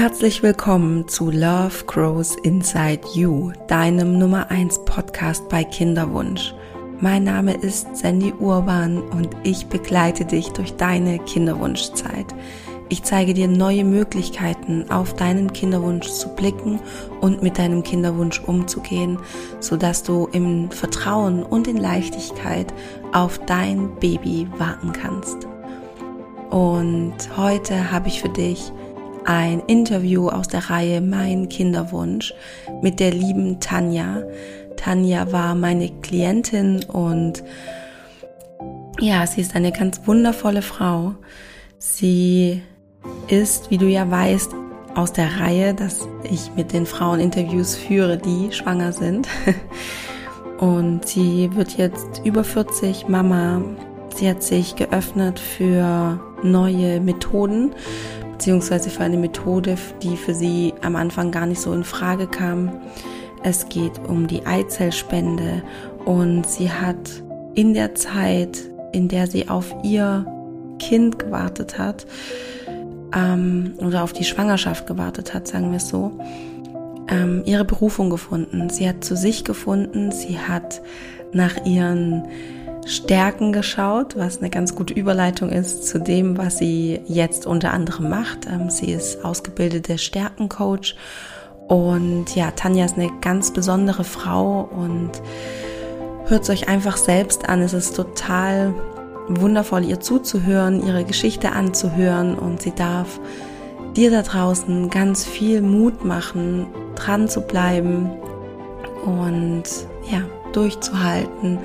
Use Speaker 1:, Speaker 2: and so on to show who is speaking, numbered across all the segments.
Speaker 1: Herzlich willkommen zu Love Grows Inside You, deinem Nummer 1 Podcast bei Kinderwunsch. Mein Name ist Sandy Urban und ich begleite dich durch deine Kinderwunschzeit. Ich zeige dir neue Möglichkeiten, auf deinen Kinderwunsch zu blicken und mit deinem Kinderwunsch umzugehen, sodass du im Vertrauen und in Leichtigkeit auf dein Baby warten kannst. Und heute habe ich für dich ein Interview aus der Reihe Mein Kinderwunsch mit der lieben Tanja. Tanja war meine Klientin und ja, sie ist eine ganz wundervolle Frau. Sie ist, wie du ja weißt, aus der Reihe, dass ich mit den Frauen Interviews führe, die schwanger sind. Und sie wird jetzt über 40 Mama. Sie hat sich geöffnet für neue Methoden beziehungsweise für eine Methode, die für sie am Anfang gar nicht so in Frage kam. Es geht um die Eizellspende und sie hat in der Zeit, in der sie auf ihr Kind gewartet hat, ähm, oder auf die Schwangerschaft gewartet hat, sagen wir es so, ähm, ihre Berufung gefunden. Sie hat zu sich gefunden, sie hat nach ihren Stärken geschaut, was eine ganz gute Überleitung ist zu dem, was sie jetzt unter anderem macht. Ähm, sie ist ausgebildete Stärkencoach und ja, Tanja ist eine ganz besondere Frau und hört es euch einfach selbst an. Es ist total wundervoll, ihr zuzuhören, ihre Geschichte anzuhören und sie darf dir da draußen ganz viel Mut machen, dran zu bleiben und ja, durchzuhalten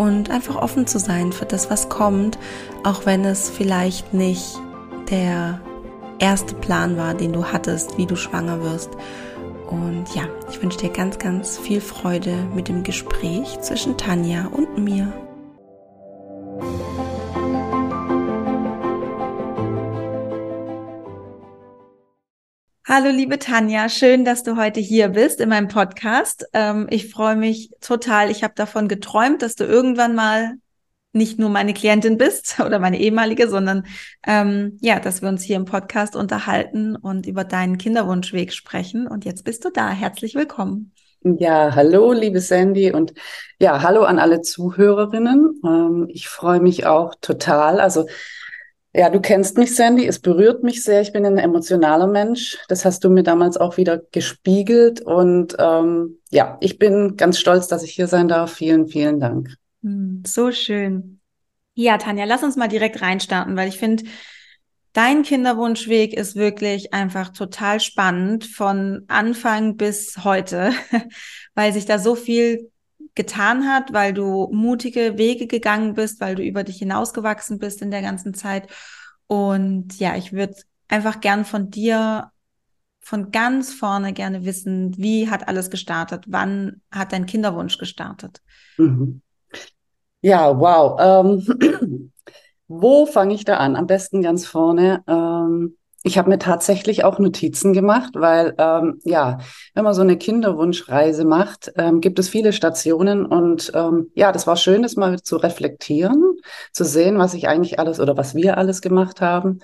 Speaker 1: und einfach offen zu sein für das, was kommt, auch wenn es vielleicht nicht der erste Plan war, den du hattest, wie du schwanger wirst. Und ja, ich wünsche dir ganz, ganz viel Freude mit dem Gespräch zwischen Tanja und mir. Hallo, liebe Tanja, schön, dass du heute hier bist in meinem Podcast. Ähm, ich freue mich total. Ich habe davon geträumt, dass du irgendwann mal nicht nur meine Klientin bist oder meine ehemalige, sondern ähm, ja, dass wir uns hier im Podcast unterhalten und über deinen Kinderwunschweg sprechen. Und jetzt bist du da. Herzlich willkommen.
Speaker 2: Ja, hallo, liebe Sandy und ja, hallo an alle Zuhörerinnen. Ähm, ich freue mich auch total. Also ja, du kennst mich, Sandy. Es berührt mich sehr. Ich bin ein emotionaler Mensch. Das hast du mir damals auch wieder gespiegelt. Und ähm, ja, ich bin ganz stolz, dass ich hier sein darf. Vielen, vielen Dank.
Speaker 1: Hm, so schön. Ja, Tanja, lass uns mal direkt reinstarten, weil ich finde, dein Kinderwunschweg ist wirklich einfach total spannend von Anfang bis heute, weil sich da so viel getan hat, weil du mutige Wege gegangen bist, weil du über dich hinausgewachsen bist in der ganzen Zeit. Und ja, ich würde einfach gern von dir von ganz vorne gerne wissen, wie hat alles gestartet? Wann hat dein Kinderwunsch gestartet?
Speaker 2: Mhm. Ja, wow. Ähm, wo fange ich da an? Am besten ganz vorne. Ähm, ich habe mir tatsächlich auch Notizen gemacht, weil ähm, ja, wenn man so eine Kinderwunschreise macht, ähm, gibt es viele Stationen und ähm, ja, das war schön, das mal zu reflektieren, zu sehen, was ich eigentlich alles oder was wir alles gemacht haben.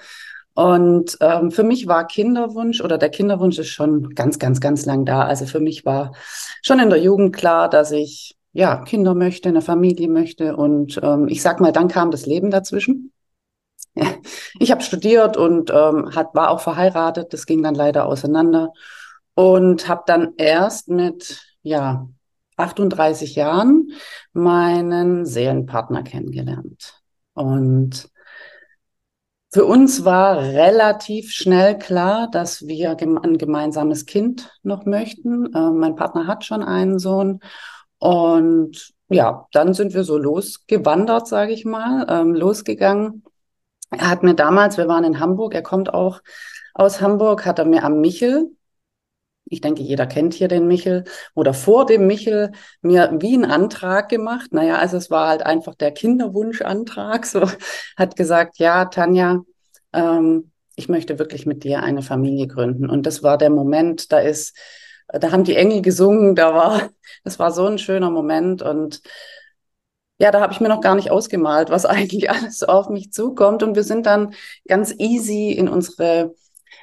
Speaker 2: Und ähm, für mich war Kinderwunsch oder der Kinderwunsch ist schon ganz, ganz, ganz lang da. Also für mich war schon in der Jugend klar, dass ich ja Kinder möchte, eine Familie möchte und ähm, ich sag mal, dann kam das Leben dazwischen. Ich habe studiert und ähm, hat, war auch verheiratet. Das ging dann leider auseinander. Und habe dann erst mit ja, 38 Jahren meinen Seelenpartner kennengelernt. Und für uns war relativ schnell klar, dass wir ein gemeinsames Kind noch möchten. Äh, mein Partner hat schon einen Sohn. Und ja, dann sind wir so losgewandert, sage ich mal, ähm, losgegangen er hat mir damals, wir waren in Hamburg, er kommt auch aus Hamburg, hat er mir am Michel, ich denke, jeder kennt hier den Michel, oder vor dem Michel mir wie einen Antrag gemacht. Naja, also es war halt einfach der Kinderwunschantrag. So hat gesagt, ja, Tanja, ähm, ich möchte wirklich mit dir eine Familie gründen. Und das war der Moment, da ist, da haben die Engel gesungen, da war, das war so ein schöner Moment und ja, da habe ich mir noch gar nicht ausgemalt, was eigentlich alles auf mich zukommt. Und wir sind dann ganz easy in unsere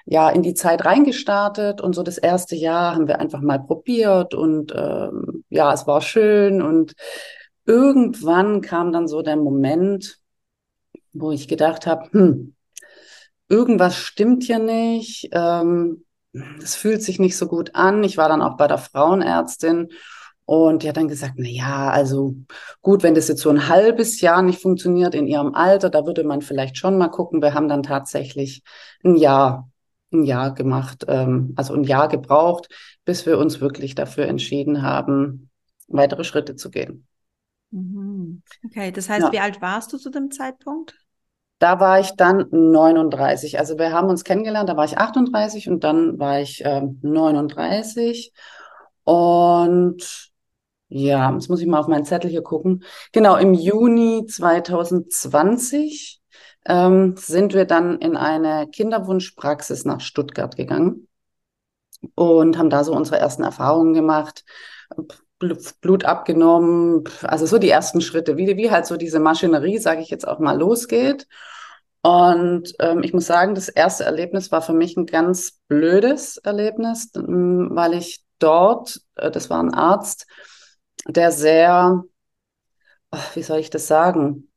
Speaker 2: ja in die Zeit reingestartet und so das erste Jahr haben wir einfach mal probiert und ähm, ja, es war schön und irgendwann kam dann so der Moment, wo ich gedacht habe, hm, irgendwas stimmt hier nicht, ähm, es fühlt sich nicht so gut an. Ich war dann auch bei der Frauenärztin und die hat dann gesagt, na ja, also gut, wenn das jetzt so ein halbes Jahr nicht funktioniert in ihrem Alter, da würde man vielleicht schon mal gucken. Wir haben dann tatsächlich ein Jahr, ein Jahr gemacht, ähm, also ein Jahr gebraucht, bis wir uns wirklich dafür entschieden haben, weitere Schritte zu gehen.
Speaker 1: Mhm. Okay, das heißt, ja. wie alt warst du zu dem Zeitpunkt?
Speaker 2: Da war ich dann 39. Also wir haben uns kennengelernt, da war ich 38 und dann war ich äh, 39. Und ja, jetzt muss ich mal auf meinen Zettel hier gucken. Genau, im Juni 2020 ähm, sind wir dann in eine Kinderwunschpraxis nach Stuttgart gegangen und haben da so unsere ersten Erfahrungen gemacht. Blut abgenommen, also so die ersten Schritte, wie, wie halt so diese Maschinerie, sage ich jetzt auch mal, losgeht. Und ähm, ich muss sagen, das erste Erlebnis war für mich ein ganz blödes Erlebnis, weil ich dort, äh, das war ein Arzt, der sehr, wie soll ich das sagen?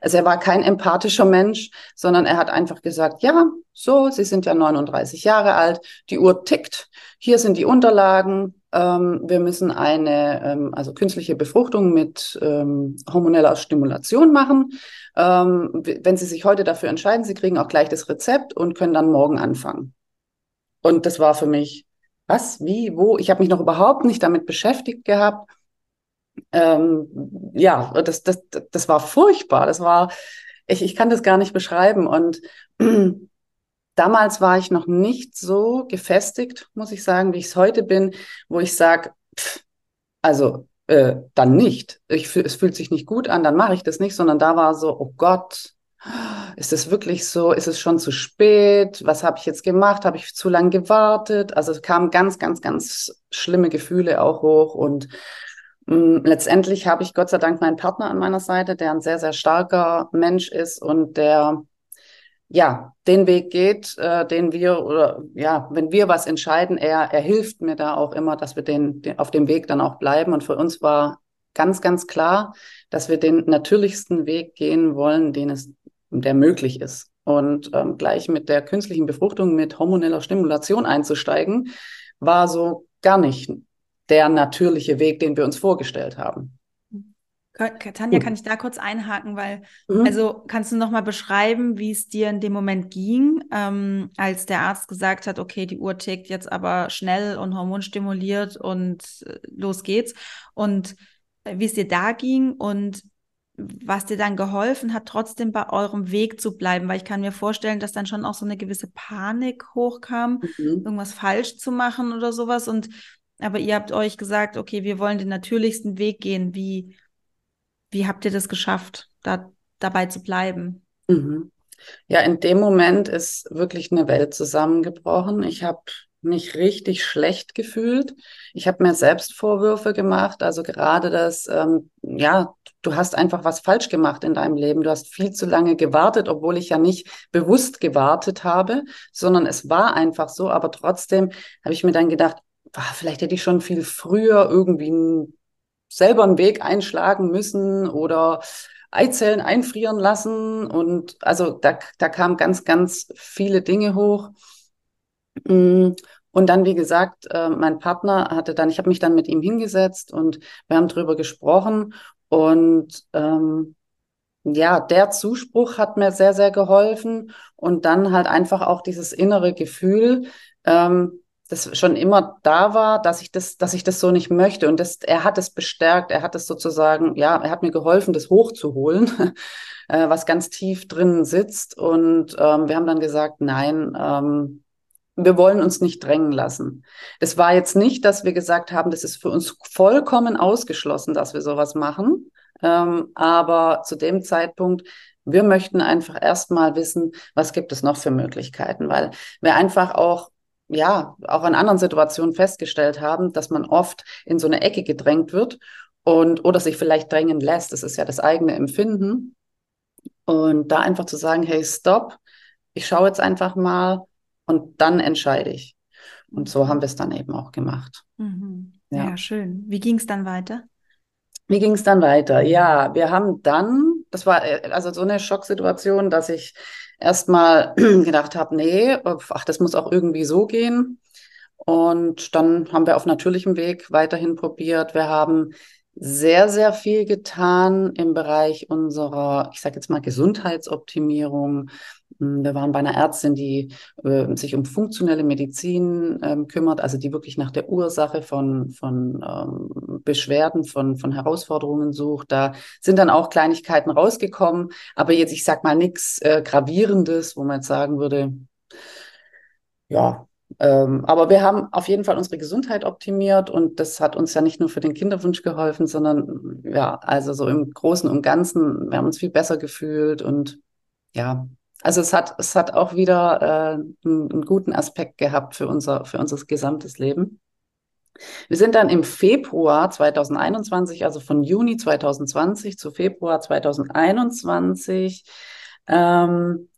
Speaker 2: Also er war kein empathischer Mensch, sondern er hat einfach gesagt, ja, so, Sie sind ja 39 Jahre alt, die Uhr tickt, hier sind die Unterlagen, ähm, wir müssen eine, ähm, also künstliche Befruchtung mit ähm, hormoneller Stimulation machen. Ähm, wenn Sie sich heute dafür entscheiden, Sie kriegen auch gleich das Rezept und können dann morgen anfangen. Und das war für mich, was, wie, wo? Ich habe mich noch überhaupt nicht damit beschäftigt gehabt ähm, ja, das, das, das war furchtbar. Das war, ich, ich kann das gar nicht beschreiben. Und damals war ich noch nicht so gefestigt, muss ich sagen, wie ich es heute bin, wo ich sage, also äh, dann nicht. Ich, es fühlt sich nicht gut an, dann mache ich das nicht, sondern da war so, oh Gott, ist es wirklich so? Ist es schon zu spät? Was habe ich jetzt gemacht? Habe ich zu lange gewartet? Also es kamen ganz, ganz, ganz schlimme Gefühle auch hoch und letztendlich habe ich Gott sei Dank meinen Partner an meiner Seite, der ein sehr, sehr starker Mensch ist und der ja den Weg geht, äh, den wir oder ja, wenn wir was entscheiden, er, er hilft mir da auch immer, dass wir den, den auf dem Weg dann auch bleiben. Und für uns war ganz, ganz klar, dass wir den natürlichsten Weg gehen wollen, den es, der möglich ist. Und ähm, gleich mit der künstlichen Befruchtung mit hormoneller Stimulation einzusteigen, war so gar nicht der natürliche Weg, den wir uns vorgestellt haben.
Speaker 1: Tanja, kann ich da kurz einhaken, weil, mhm. also kannst du nochmal beschreiben, wie es dir in dem Moment ging, ähm, als der Arzt gesagt hat, okay, die Uhr tickt jetzt aber schnell und hormonstimuliert und äh, los geht's. Und äh, wie es dir da ging und was dir dann geholfen hat, trotzdem bei eurem Weg zu bleiben, weil ich kann mir vorstellen, dass dann schon auch so eine gewisse Panik hochkam, mhm. irgendwas falsch zu machen oder sowas. Und aber ihr habt euch gesagt, okay, wir wollen den natürlichsten Weg gehen. Wie, wie habt ihr das geschafft, da dabei zu bleiben?
Speaker 2: Mhm. Ja, in dem Moment ist wirklich eine Welt zusammengebrochen. Ich habe mich richtig schlecht gefühlt. Ich habe mir selbst Vorwürfe gemacht. Also gerade das, ähm, ja, du hast einfach was falsch gemacht in deinem Leben. Du hast viel zu lange gewartet, obwohl ich ja nicht bewusst gewartet habe, sondern es war einfach so. Aber trotzdem habe ich mir dann gedacht, ach, vielleicht hätte ich schon viel früher irgendwie selber einen Weg einschlagen müssen oder Eizellen einfrieren lassen. Und also da, da kamen ganz, ganz viele Dinge hoch. Mm, und dann, wie gesagt, äh, mein Partner hatte dann, ich habe mich dann mit ihm hingesetzt und wir haben drüber gesprochen. Und ähm, ja, der Zuspruch hat mir sehr, sehr geholfen. Und dann halt einfach auch dieses innere Gefühl, ähm, das schon immer da war, dass ich das, dass ich das so nicht möchte. Und das, er hat es bestärkt, er hat es sozusagen, ja, er hat mir geholfen, das hochzuholen, äh, was ganz tief drinnen sitzt. Und ähm, wir haben dann gesagt, nein, ähm, wir wollen uns nicht drängen lassen. Das war jetzt nicht, dass wir gesagt haben, das ist für uns vollkommen ausgeschlossen, dass wir sowas machen. Ähm, aber zu dem Zeitpunkt wir möchten einfach erstmal wissen, was gibt es noch für Möglichkeiten, weil wir einfach auch ja, auch in anderen Situationen festgestellt haben, dass man oft in so eine Ecke gedrängt wird und oder sich vielleicht drängen lässt. Das ist ja das eigene Empfinden. Und da einfach zu sagen, hey, stopp, ich schaue jetzt einfach mal, und dann entscheide ich. Und so haben wir es dann eben auch gemacht.
Speaker 1: Mhm. Ja. ja, schön. Wie ging es dann weiter?
Speaker 2: Wie ging es dann weiter? Ja, wir haben dann, das war äh, also so eine Schocksituation, dass ich erstmal gedacht habe, nee, ach, das muss auch irgendwie so gehen. Und dann haben wir auf natürlichem Weg weiterhin probiert. Wir haben sehr, sehr viel getan im Bereich unserer, ich sage jetzt mal, Gesundheitsoptimierung. Hm, wir waren bei einer Ärztin, die äh, sich um funktionelle Medizin ähm, kümmert, also die wirklich nach der Ursache von, von ähm, Beschwerden, von, von Herausforderungen sucht. Da sind dann auch Kleinigkeiten rausgekommen, aber jetzt, ich sag mal, nichts äh, Gravierendes, wo man jetzt sagen würde, ja, ähm, aber wir haben auf jeden Fall unsere Gesundheit optimiert und das hat uns ja nicht nur für den Kinderwunsch geholfen, sondern ja, also so im Großen und Ganzen, wir haben uns viel besser gefühlt und ja, also es hat, es hat auch wieder äh, einen, einen, guten Aspekt gehabt für unser, für unser gesamtes Leben. Wir sind dann im Februar 2021, also von Juni 2020 zu Februar 2021, ähm,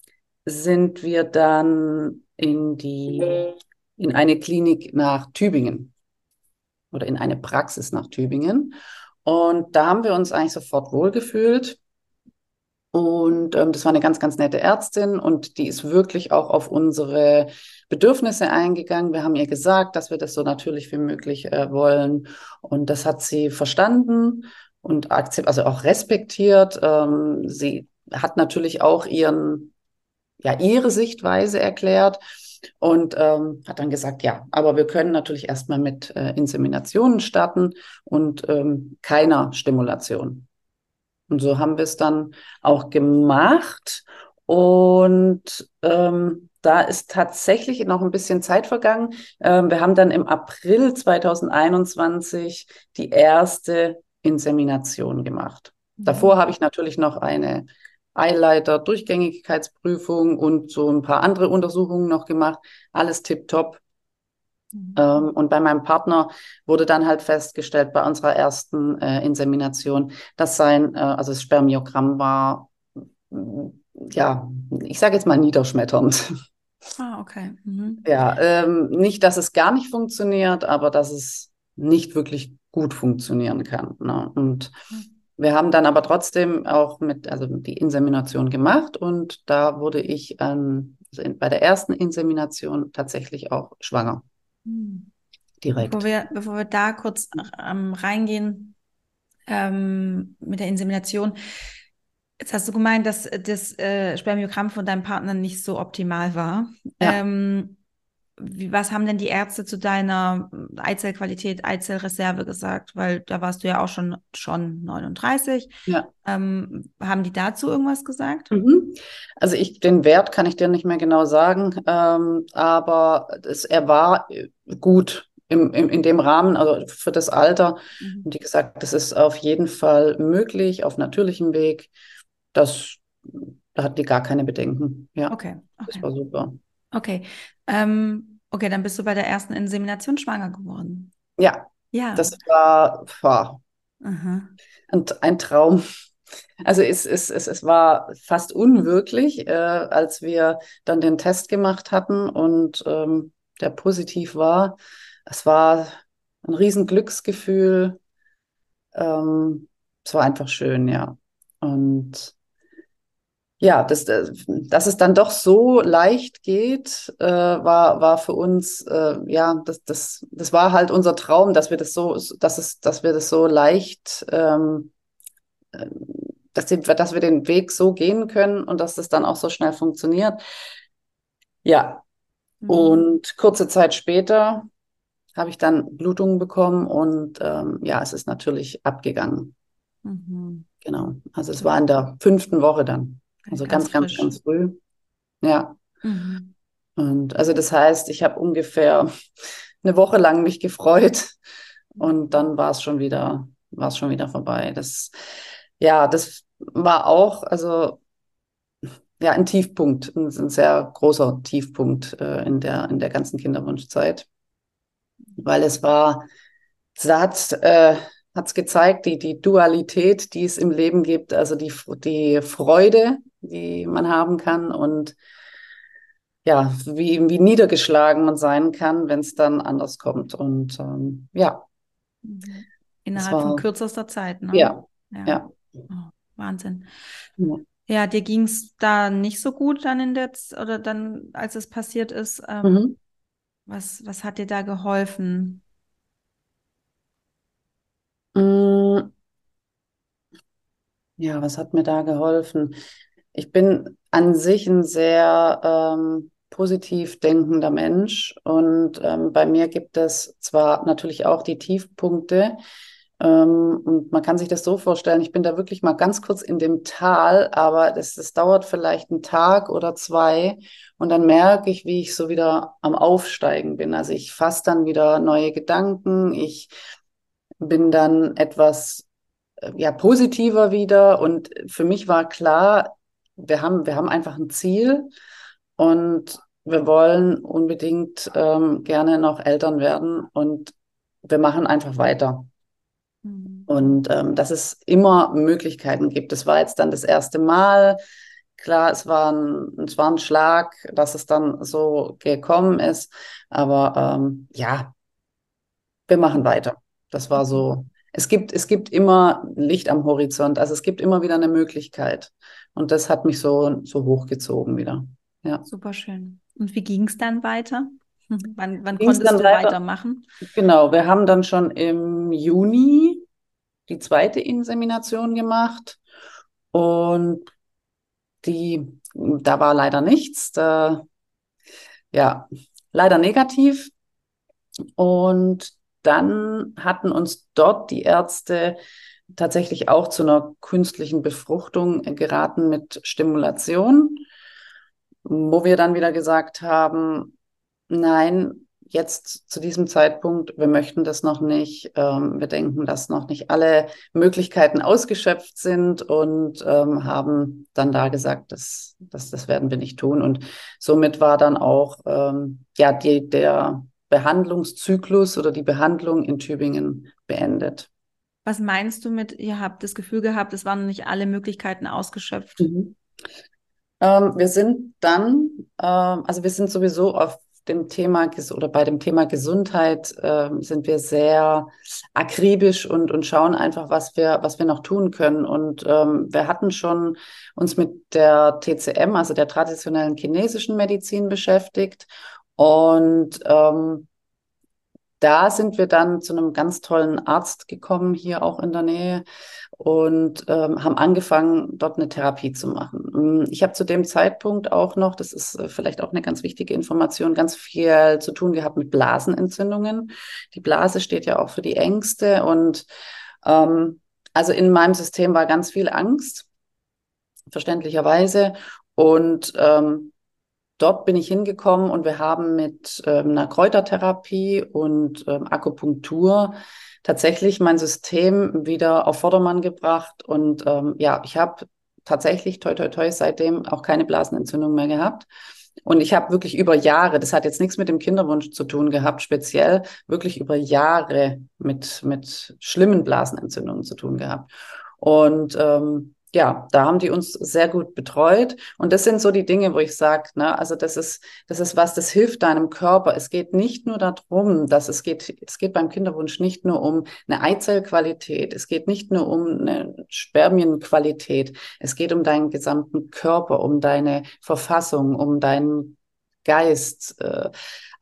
Speaker 2: sind wir dann in die, in eine Klinik nach Tübingen oder in eine Praxis nach Tübingen. Und da haben wir uns eigentlich sofort wohlgefühlt. Und ähm, das war eine ganz, ganz nette Ärztin und die ist wirklich auch auf unsere Bedürfnisse eingegangen. Wir haben ihr gesagt, dass wir das so natürlich wie möglich äh, wollen. Und das hat sie verstanden und akzept, also auch respektiert. Ähm, sie hat natürlich auch ihren ja ihre Sichtweise erklärt und ähm, hat dann gesagt, ja, aber wir können natürlich erstmal mit äh, Inseminationen starten und ähm, keiner Stimulation. Und so haben wir es dann auch gemacht. Und ähm, da ist tatsächlich noch ein bisschen Zeit vergangen. Ähm, wir haben dann im April 2021 die erste Insemination gemacht. Mhm. Davor habe ich natürlich noch eine Eileiter, Durchgängigkeitsprüfung und so ein paar andere Untersuchungen noch gemacht. Alles tipptopp. Mhm. Ähm, und bei meinem Partner wurde dann halt festgestellt bei unserer ersten äh, Insemination, dass sein, äh, also das Spermiogramm war, ja, ich sage jetzt mal niederschmetternd.
Speaker 1: Ah, okay. Mhm.
Speaker 2: Ja, ähm, nicht, dass es gar nicht funktioniert, aber dass es nicht wirklich gut funktionieren kann. Ne? Und mhm. Wir haben dann aber trotzdem auch mit, also die Insemination gemacht und da wurde ich ähm, also bei der ersten Insemination tatsächlich auch schwanger. Direkt.
Speaker 1: Bevor wir, bevor wir da kurz ähm, reingehen ähm, mit der Insemination, jetzt hast du gemeint, dass das äh, Spermiogramm von deinem Partner nicht so optimal war. Ja. Ähm, wie, was haben denn die Ärzte zu deiner Eizellqualität, Eizellreserve gesagt? Weil da warst du ja auch schon, schon 39. Ja. Ähm, haben die dazu irgendwas gesagt?
Speaker 2: Mhm. Also ich, den Wert kann ich dir nicht mehr genau sagen, ähm, aber es, er war gut im, im, in dem Rahmen, also für das Alter. Mhm. Und die gesagt, das ist auf jeden Fall möglich, auf natürlichem Weg. Das, da hat die gar keine Bedenken. Ja,
Speaker 1: okay. okay.
Speaker 2: das war super.
Speaker 1: Okay. Ähm, okay, dann bist du bei der ersten Insemination schwanger geworden.
Speaker 2: Ja. Ja. Das war, war ein, ein Traum. Also es, es, es, es war fast unwirklich, äh, als wir dann den Test gemacht hatten und ähm, der positiv war. Es war ein riesen Glücksgefühl. Ähm, es war einfach schön, ja. Und ja, dass, äh, dass es dann doch so leicht geht, äh, war, war für uns, äh, ja, das, das, das war halt unser Traum, dass wir das so, dass es, dass wir das so leicht, ähm, äh, dass, die, dass wir den Weg so gehen können und dass das dann auch so schnell funktioniert. Ja. Mhm. Und kurze Zeit später habe ich dann Blutungen bekommen und ähm, ja, es ist natürlich abgegangen. Mhm. Genau. Also es war in der fünften Woche dann. Also ganz, ganz, ganz, ganz früh. Ja. Mhm. Und also das heißt, ich habe ungefähr eine Woche lang mich gefreut und dann war es schon wieder, war es schon wieder vorbei. Das, ja, das war auch, also ja, ein Tiefpunkt, ein, ein sehr großer Tiefpunkt äh, in der in der ganzen Kinderwunschzeit, weil es war, da hat äh, hat es gezeigt, die, die Dualität, die es im Leben gibt, also die, die Freude, die man haben kann und ja, wie, wie niedergeschlagen man sein kann, wenn es dann anders kommt. Und ähm, ja.
Speaker 1: Mhm. Innerhalb war, von kürzester Zeit, ne?
Speaker 2: Ja. Ja. ja.
Speaker 1: Oh, Wahnsinn. Ja. ja dir ging es da nicht so gut dann in der Z oder dann, als es passiert ist. Ähm, mhm. was, was hat dir da geholfen?
Speaker 2: Mm. Ja, was hat mir da geholfen? Ich bin an sich ein sehr ähm, positiv denkender Mensch und ähm, bei mir gibt es zwar natürlich auch die Tiefpunkte, ähm, und man kann sich das so vorstellen, ich bin da wirklich mal ganz kurz in dem Tal, aber das, das dauert vielleicht einen Tag oder zwei und dann merke ich, wie ich so wieder am Aufsteigen bin. Also ich fasse dann wieder neue Gedanken, ich bin dann etwas äh, ja, positiver wieder und für mich war klar, wir haben, wir haben einfach ein Ziel und wir wollen unbedingt ähm, gerne noch Eltern werden und wir machen einfach weiter. Mhm. Und ähm, dass es immer Möglichkeiten gibt. Das war jetzt dann das erste Mal. Klar, es war ein, es war ein Schlag, dass es dann so gekommen ist. Aber ähm, ja, wir machen weiter. Das war so. Es gibt, es gibt immer Licht am Horizont. Also es gibt immer wieder eine Möglichkeit. Und das hat mich so, so hochgezogen wieder. Ja.
Speaker 1: Super schön. Und wie ging es dann weiter? Wann, wann konntest du weiter? weitermachen?
Speaker 2: Genau, wir haben dann schon im Juni die zweite Insemination gemacht und die, da war leider nichts, da, ja, leider negativ. Und dann hatten uns dort die Ärzte tatsächlich auch zu einer künstlichen Befruchtung geraten mit Stimulation, wo wir dann wieder gesagt haben, nein, jetzt zu diesem Zeitpunkt, wir möchten das noch nicht. Ähm, wir denken, dass noch nicht alle Möglichkeiten ausgeschöpft sind und ähm, haben dann da gesagt, das, das, das werden wir nicht tun. Und somit war dann auch ähm, ja, die, der Behandlungszyklus oder die Behandlung in Tübingen beendet.
Speaker 1: Was meinst du mit, ihr habt das Gefühl gehabt, es waren nicht alle Möglichkeiten ausgeschöpft? Mhm.
Speaker 2: Ähm, wir sind dann, ähm, also wir sind sowieso auf dem Thema oder bei dem Thema Gesundheit äh, sind wir sehr akribisch und, und schauen einfach, was wir, was wir noch tun können. Und ähm, wir hatten schon uns mit der TCM, also der traditionellen chinesischen Medizin beschäftigt. Und ähm, da sind wir dann zu einem ganz tollen Arzt gekommen, hier auch in der Nähe, und ähm, haben angefangen, dort eine Therapie zu machen. Mm, ich habe zu dem Zeitpunkt auch noch, das ist äh, vielleicht auch eine ganz wichtige Information, ganz viel zu tun gehabt mit Blasenentzündungen. Die Blase steht ja auch für die Ängste und ähm, also in meinem System war ganz viel Angst, verständlicherweise. Und ähm, dort bin ich hingekommen und wir haben mit ähm, einer Kräutertherapie und ähm, Akupunktur tatsächlich mein System wieder auf Vordermann gebracht. Und ähm, ja, ich habe tatsächlich, toi, toi, toi, seitdem auch keine Blasenentzündung mehr gehabt. Und ich habe wirklich über Jahre, das hat jetzt nichts mit dem Kinderwunsch zu tun gehabt, speziell wirklich über Jahre mit, mit schlimmen Blasenentzündungen zu tun gehabt. Und ähm, ja, da haben die uns sehr gut betreut. Und das sind so die Dinge, wo ich sage, ne, also das ist, das ist was, das hilft deinem Körper. Es geht nicht nur darum, dass es geht, es geht beim Kinderwunsch nicht nur um eine Eizellqualität, es geht nicht nur um eine Spermienqualität, es geht um deinen gesamten Körper, um deine Verfassung, um deinen Geist, äh,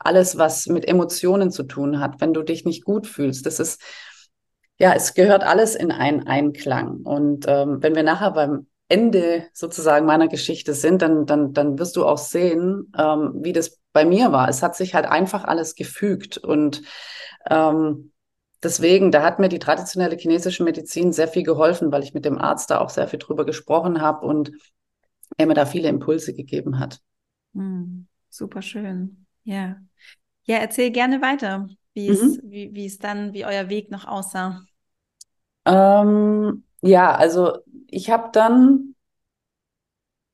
Speaker 2: alles, was mit Emotionen zu tun hat, wenn du dich nicht gut fühlst. Das ist, ja, es gehört alles in einen Einklang. Und ähm, wenn wir nachher beim Ende sozusagen meiner Geschichte sind, dann, dann, dann wirst du auch sehen, ähm, wie das bei mir war. Es hat sich halt einfach alles gefügt. Und ähm, deswegen, da hat mir die traditionelle chinesische Medizin sehr viel geholfen, weil ich mit dem Arzt da auch sehr viel drüber gesprochen habe und er mir da viele Impulse gegeben hat.
Speaker 1: Mm, super schön. Ja. Ja, erzähl gerne weiter wie es, mhm. wie, wie es dann, wie euer Weg noch aussah.
Speaker 2: Ähm, ja, also ich habe dann,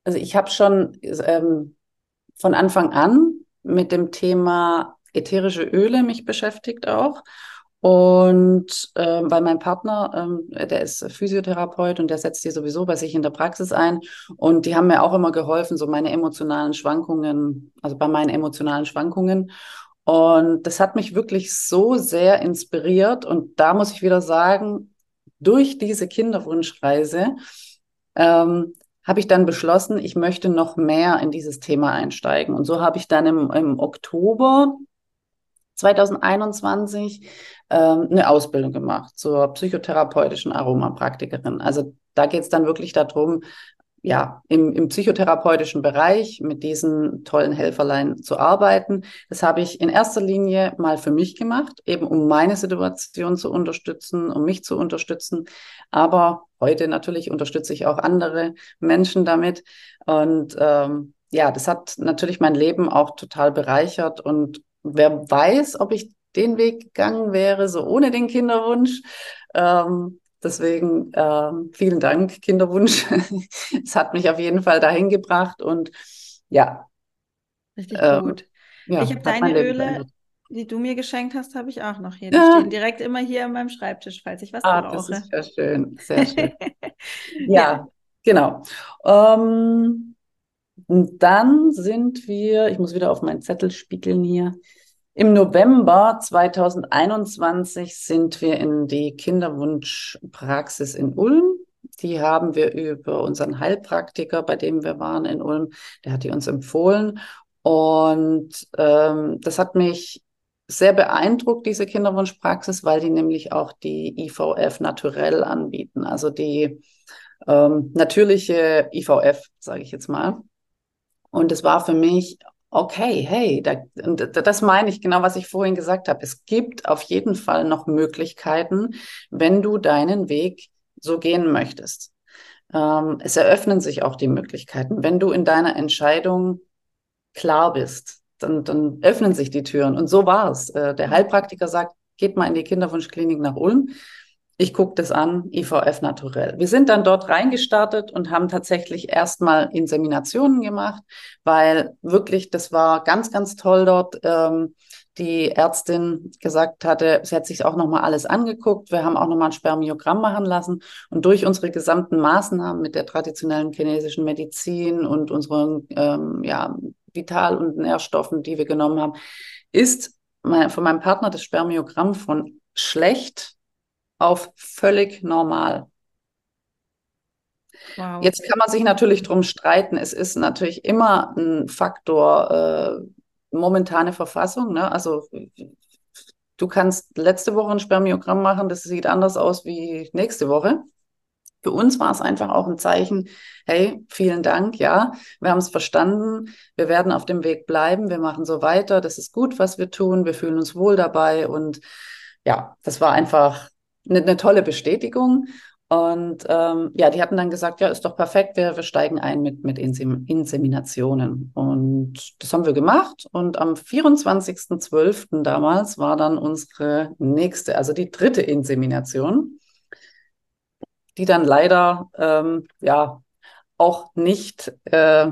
Speaker 2: also ich habe schon ähm, von Anfang an mit dem Thema ätherische Öle mich beschäftigt auch Und äh, weil mein Partner, ähm, der ist Physiotherapeut und der setzt die sowieso bei sich in der Praxis ein. Und die haben mir auch immer geholfen, so meine emotionalen Schwankungen, also bei meinen emotionalen Schwankungen. Und das hat mich wirklich so sehr inspiriert. Und da muss ich wieder sagen, durch diese Kinderwunschreise ähm, habe ich dann beschlossen, ich möchte noch mehr in dieses Thema einsteigen. Und so habe ich dann im, im Oktober 2021 ähm, eine Ausbildung gemacht zur psychotherapeutischen Aromapraktikerin. Also da geht es dann wirklich darum, ja, im, im psychotherapeutischen Bereich mit diesen tollen Helferlein zu arbeiten. Das habe ich in erster Linie mal für mich gemacht, eben um meine Situation zu unterstützen, um mich zu unterstützen. Aber heute natürlich unterstütze ich auch andere Menschen damit. Und ähm, ja, das hat natürlich mein Leben auch total bereichert. Und wer weiß, ob ich den Weg gegangen wäre, so ohne den Kinderwunsch. Ähm, Deswegen ähm, vielen Dank, Kinderwunsch. es hat mich auf jeden Fall dahin gebracht und ja.
Speaker 1: Richtig ähm, gut. Ja, ich habe deine Öle, die du mir geschenkt hast, habe ich auch noch hier. Die ja. stehen direkt immer hier an meinem Schreibtisch, falls ich was ah, brauche. Das
Speaker 2: ist sehr schön, sehr schön. ja, ja, genau. Ähm, und dann sind wir, ich muss wieder auf meinen Zettel spiegeln hier. Im November 2021 sind wir in die Kinderwunschpraxis in Ulm. Die haben wir über unseren Heilpraktiker, bei dem wir waren in Ulm, der hat die uns empfohlen. Und ähm, das hat mich sehr beeindruckt, diese Kinderwunschpraxis, weil die nämlich auch die IVF naturell anbieten, also die ähm, natürliche IVF, sage ich jetzt mal. Und es war für mich okay, hey, da, das meine ich genau, was ich vorhin gesagt habe. Es gibt auf jeden Fall noch Möglichkeiten, wenn du deinen Weg so gehen möchtest. Ähm, es eröffnen sich auch die Möglichkeiten. Wenn du in deiner Entscheidung klar bist, dann, dann öffnen sich die Türen. Und so war es. Äh, der Heilpraktiker sagt, geht mal in die Kinderwunschklinik nach Ulm ich gucke das an, IVF naturell. Wir sind dann dort reingestartet und haben tatsächlich erstmal Inseminationen gemacht, weil wirklich, das war ganz, ganz toll dort. Ähm, die Ärztin gesagt hatte, sie hat sich auch nochmal alles angeguckt. Wir haben auch nochmal ein Spermiogramm machen lassen. Und durch unsere gesamten Maßnahmen mit der traditionellen chinesischen Medizin und unseren ähm, ja, Vital- und Nährstoffen, die wir genommen haben, ist mein, von meinem Partner das Spermiogramm von schlecht auf völlig normal. Wow. Jetzt kann man sich natürlich drum streiten. Es ist natürlich immer ein Faktor äh, momentane Verfassung. Ne? Also du kannst letzte Woche ein Spermiogramm machen, das sieht anders aus wie nächste Woche. Für uns war es einfach auch ein Zeichen, hey, vielen Dank, ja, wir haben es verstanden, wir werden auf dem Weg bleiben, wir machen so weiter, das ist gut, was wir tun, wir fühlen uns wohl dabei und ja, das war einfach eine, eine tolle Bestätigung. Und ähm, ja, die hatten dann gesagt, ja, ist doch perfekt, wir, wir steigen ein mit, mit Insem Inseminationen. Und das haben wir gemacht. Und am 24.12. damals war dann unsere nächste, also die dritte Insemination, die dann leider ähm, ja auch nicht, äh,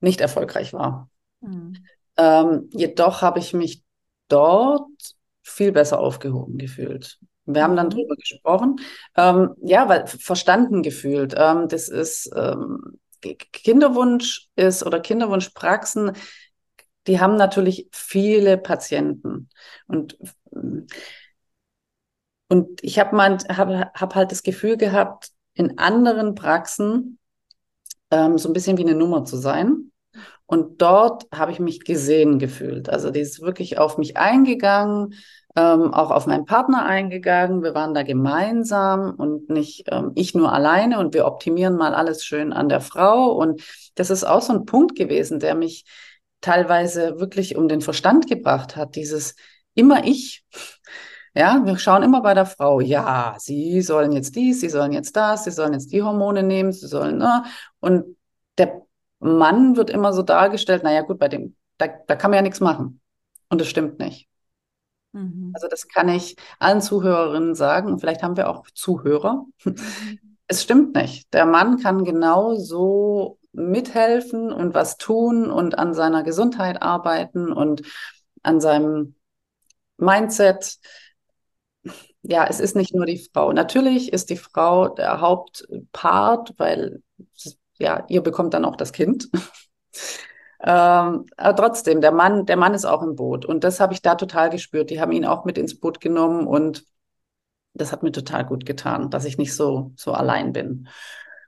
Speaker 2: nicht erfolgreich war. Mhm. Ähm, jedoch habe ich mich dort viel besser aufgehoben gefühlt. Wir haben dann mhm. drüber gesprochen. Ähm, ja, weil verstanden gefühlt. Ähm, das ist ähm, Kinderwunsch ist oder Kinderwunschpraxen, die haben natürlich viele Patienten. Und, und ich habe hab, hab halt das Gefühl gehabt, in anderen Praxen ähm, so ein bisschen wie eine Nummer zu sein. Und dort habe ich mich gesehen gefühlt. Also die ist wirklich auf mich eingegangen, ähm, auch auf meinen Partner eingegangen. Wir waren da gemeinsam und nicht ähm, ich nur alleine und wir optimieren mal alles schön an der Frau. Und das ist auch so ein Punkt gewesen, der mich teilweise wirklich um den Verstand gebracht hat. Dieses immer ich. Ja, wir schauen immer bei der Frau, ja, sie sollen jetzt dies, sie sollen jetzt das, sie sollen jetzt die Hormone nehmen, sie sollen, ne? Und der Mann wird immer so dargestellt, naja, gut, bei dem, da, da kann man ja nichts machen. Und das stimmt nicht. Mhm. Also das kann ich allen Zuhörerinnen sagen. Und vielleicht haben wir auch Zuhörer. Es stimmt nicht. Der Mann kann genauso mithelfen und was tun und an seiner Gesundheit arbeiten und an seinem Mindset. ja, es ist nicht nur die Frau. Natürlich ist die Frau der Hauptpart, weil ja, ihr bekommt dann auch das Kind. Ähm, aber trotzdem, der Mann, der Mann ist auch im Boot. Und das habe ich da total gespürt. Die haben ihn auch mit ins Boot genommen und das hat mir total gut getan, dass ich nicht so, so allein bin.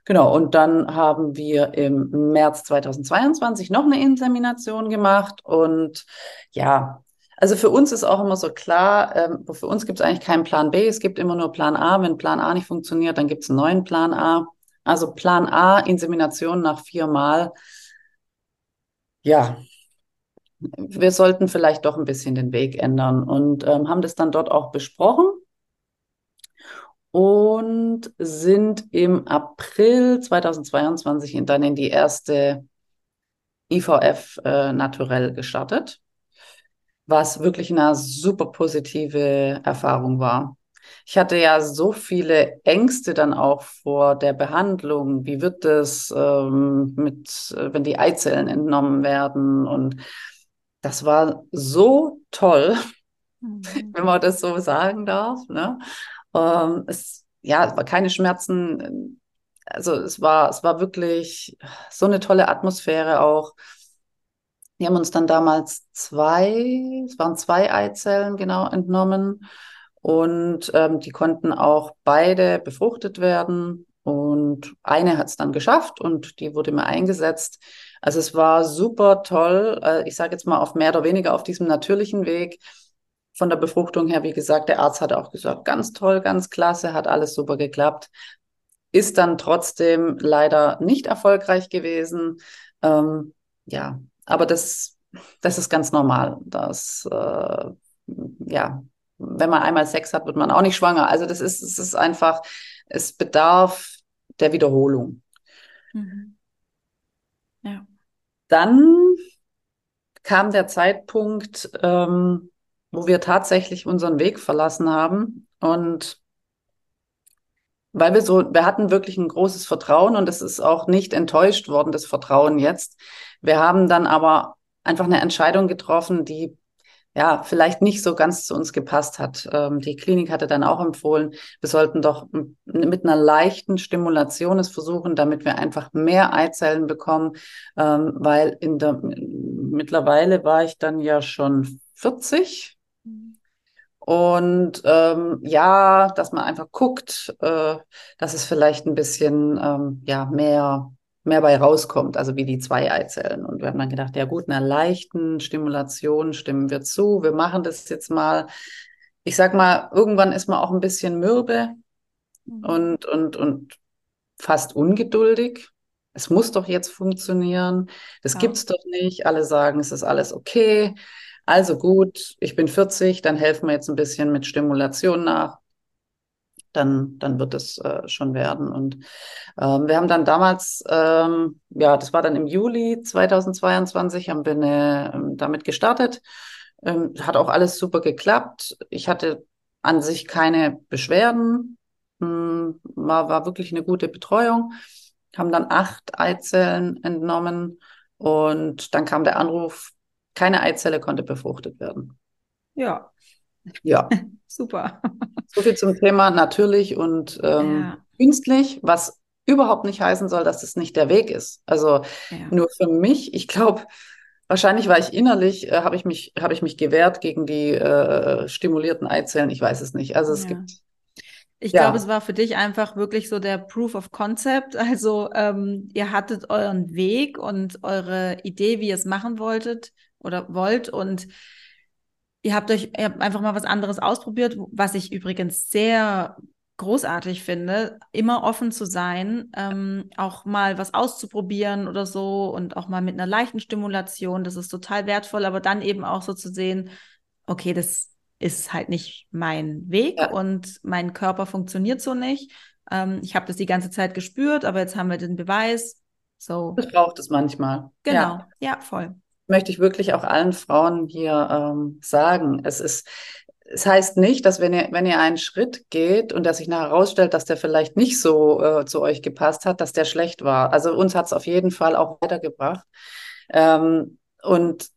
Speaker 2: Genau, und dann haben wir im März 2022 noch eine Insemination gemacht. Und ja, also für uns ist auch immer so klar, ähm, für uns gibt es eigentlich keinen Plan B, es gibt immer nur Plan A. Wenn Plan A nicht funktioniert, dann gibt es einen neuen Plan A. Also Plan A, Insemination nach viermal. Ja, wir sollten vielleicht doch ein bisschen den Weg ändern und ähm, haben das dann dort auch besprochen und sind im April 2022 in, dann in die erste IVF äh, naturell gestartet, was wirklich eine super positive Erfahrung war. Ich hatte ja so viele Ängste dann auch vor der Behandlung. Wie wird es ähm, mit, äh, wenn die Eizellen entnommen werden? Und das war so toll, mhm. wenn man das so sagen darf. Ne? Ähm, es, ja, es war keine Schmerzen. Also es war, es war wirklich so eine tolle Atmosphäre auch. Die haben uns dann damals zwei, es waren zwei Eizellen genau entnommen und ähm, die konnten auch beide befruchtet werden und eine hat es dann geschafft und die wurde mir eingesetzt. Also es war super toll. Äh, ich sage jetzt mal auf mehr oder weniger auf diesem natürlichen Weg von der Befruchtung her, wie gesagt, der Arzt hat auch gesagt, ganz toll, ganz klasse, hat alles super geklappt. Ist dann trotzdem leider nicht erfolgreich gewesen. Ähm, ja, aber das, das ist ganz normal. Das, äh, ja, wenn man einmal Sex hat, wird man auch nicht schwanger. Also das ist, es ist einfach, es bedarf der Wiederholung. Mhm. Ja. Dann kam der Zeitpunkt, ähm, wo wir tatsächlich unseren Weg verlassen haben und weil wir so, wir hatten wirklich ein großes Vertrauen und es ist auch nicht enttäuscht worden, das Vertrauen jetzt. Wir haben dann aber einfach eine Entscheidung getroffen, die ja vielleicht nicht so ganz zu uns gepasst hat. Ähm, die Klinik hatte dann auch empfohlen, wir sollten doch mit einer leichten Stimulation es versuchen, damit wir einfach mehr Eizellen bekommen, ähm, weil in der mittlerweile war ich dann ja schon 40 und ähm, ja, dass man einfach guckt, äh, dass es vielleicht ein bisschen ähm, ja, mehr, mehr bei rauskommt, also wie die zwei Eizellen. Und wir haben dann gedacht, ja gut, einer leichten Stimulation stimmen wir zu. Wir machen das jetzt mal. Ich sag mal, irgendwann ist man auch ein bisschen mürbe mhm. und, und, und fast ungeduldig. Es muss doch jetzt funktionieren. Das ja. gibt's doch nicht. Alle sagen, es ist alles okay. Also gut, ich bin 40, dann helfen wir jetzt ein bisschen mit Stimulation nach. Dann, dann wird es äh, schon werden. Und ähm, wir haben dann damals, ähm, ja, das war dann im Juli 2022, haben wir eine, ähm, damit gestartet. Ähm, hat auch alles super geklappt. Ich hatte an sich keine Beschwerden. Hm, war, war wirklich eine gute Betreuung. Haben dann acht Eizellen entnommen und dann kam der Anruf, keine Eizelle konnte befruchtet werden.
Speaker 1: Ja.
Speaker 2: Ja.
Speaker 1: Super.
Speaker 2: So viel zum Thema natürlich und ähm, ja. künstlich, was überhaupt nicht heißen soll, dass es nicht der Weg ist. Also ja. nur für mich, ich glaube, wahrscheinlich war ich innerlich, äh, habe ich mich, habe ich mich gewehrt gegen die äh, stimulierten Eizellen. Ich weiß es nicht. Also es ja. gibt
Speaker 1: ich ja. glaube, es war für dich einfach wirklich so der Proof of Concept. Also ähm, ihr hattet euren Weg und eure Idee, wie ihr es machen wolltet oder wollt und ihr habt euch ihr habt einfach mal was anderes ausprobiert, was ich übrigens sehr großartig finde, immer offen zu sein, ähm, auch mal was auszuprobieren oder so und auch mal mit einer leichten Stimulation, das ist total wertvoll, aber dann eben auch so zu sehen, okay, das ist halt nicht mein Weg ja. und mein Körper funktioniert so nicht. Ähm, ich habe das die ganze Zeit gespürt, aber jetzt haben wir den Beweis. So.
Speaker 2: Das braucht es manchmal.
Speaker 1: Genau, ja, ja voll.
Speaker 2: Möchte ich wirklich auch allen Frauen hier ähm, sagen. Es ist, es heißt nicht, dass wenn ihr, wenn ihr einen Schritt geht und der sich nachher herausstellt, dass der vielleicht nicht so äh, zu euch gepasst hat, dass der schlecht war. Also uns hat es auf jeden Fall auch weitergebracht. Ähm, und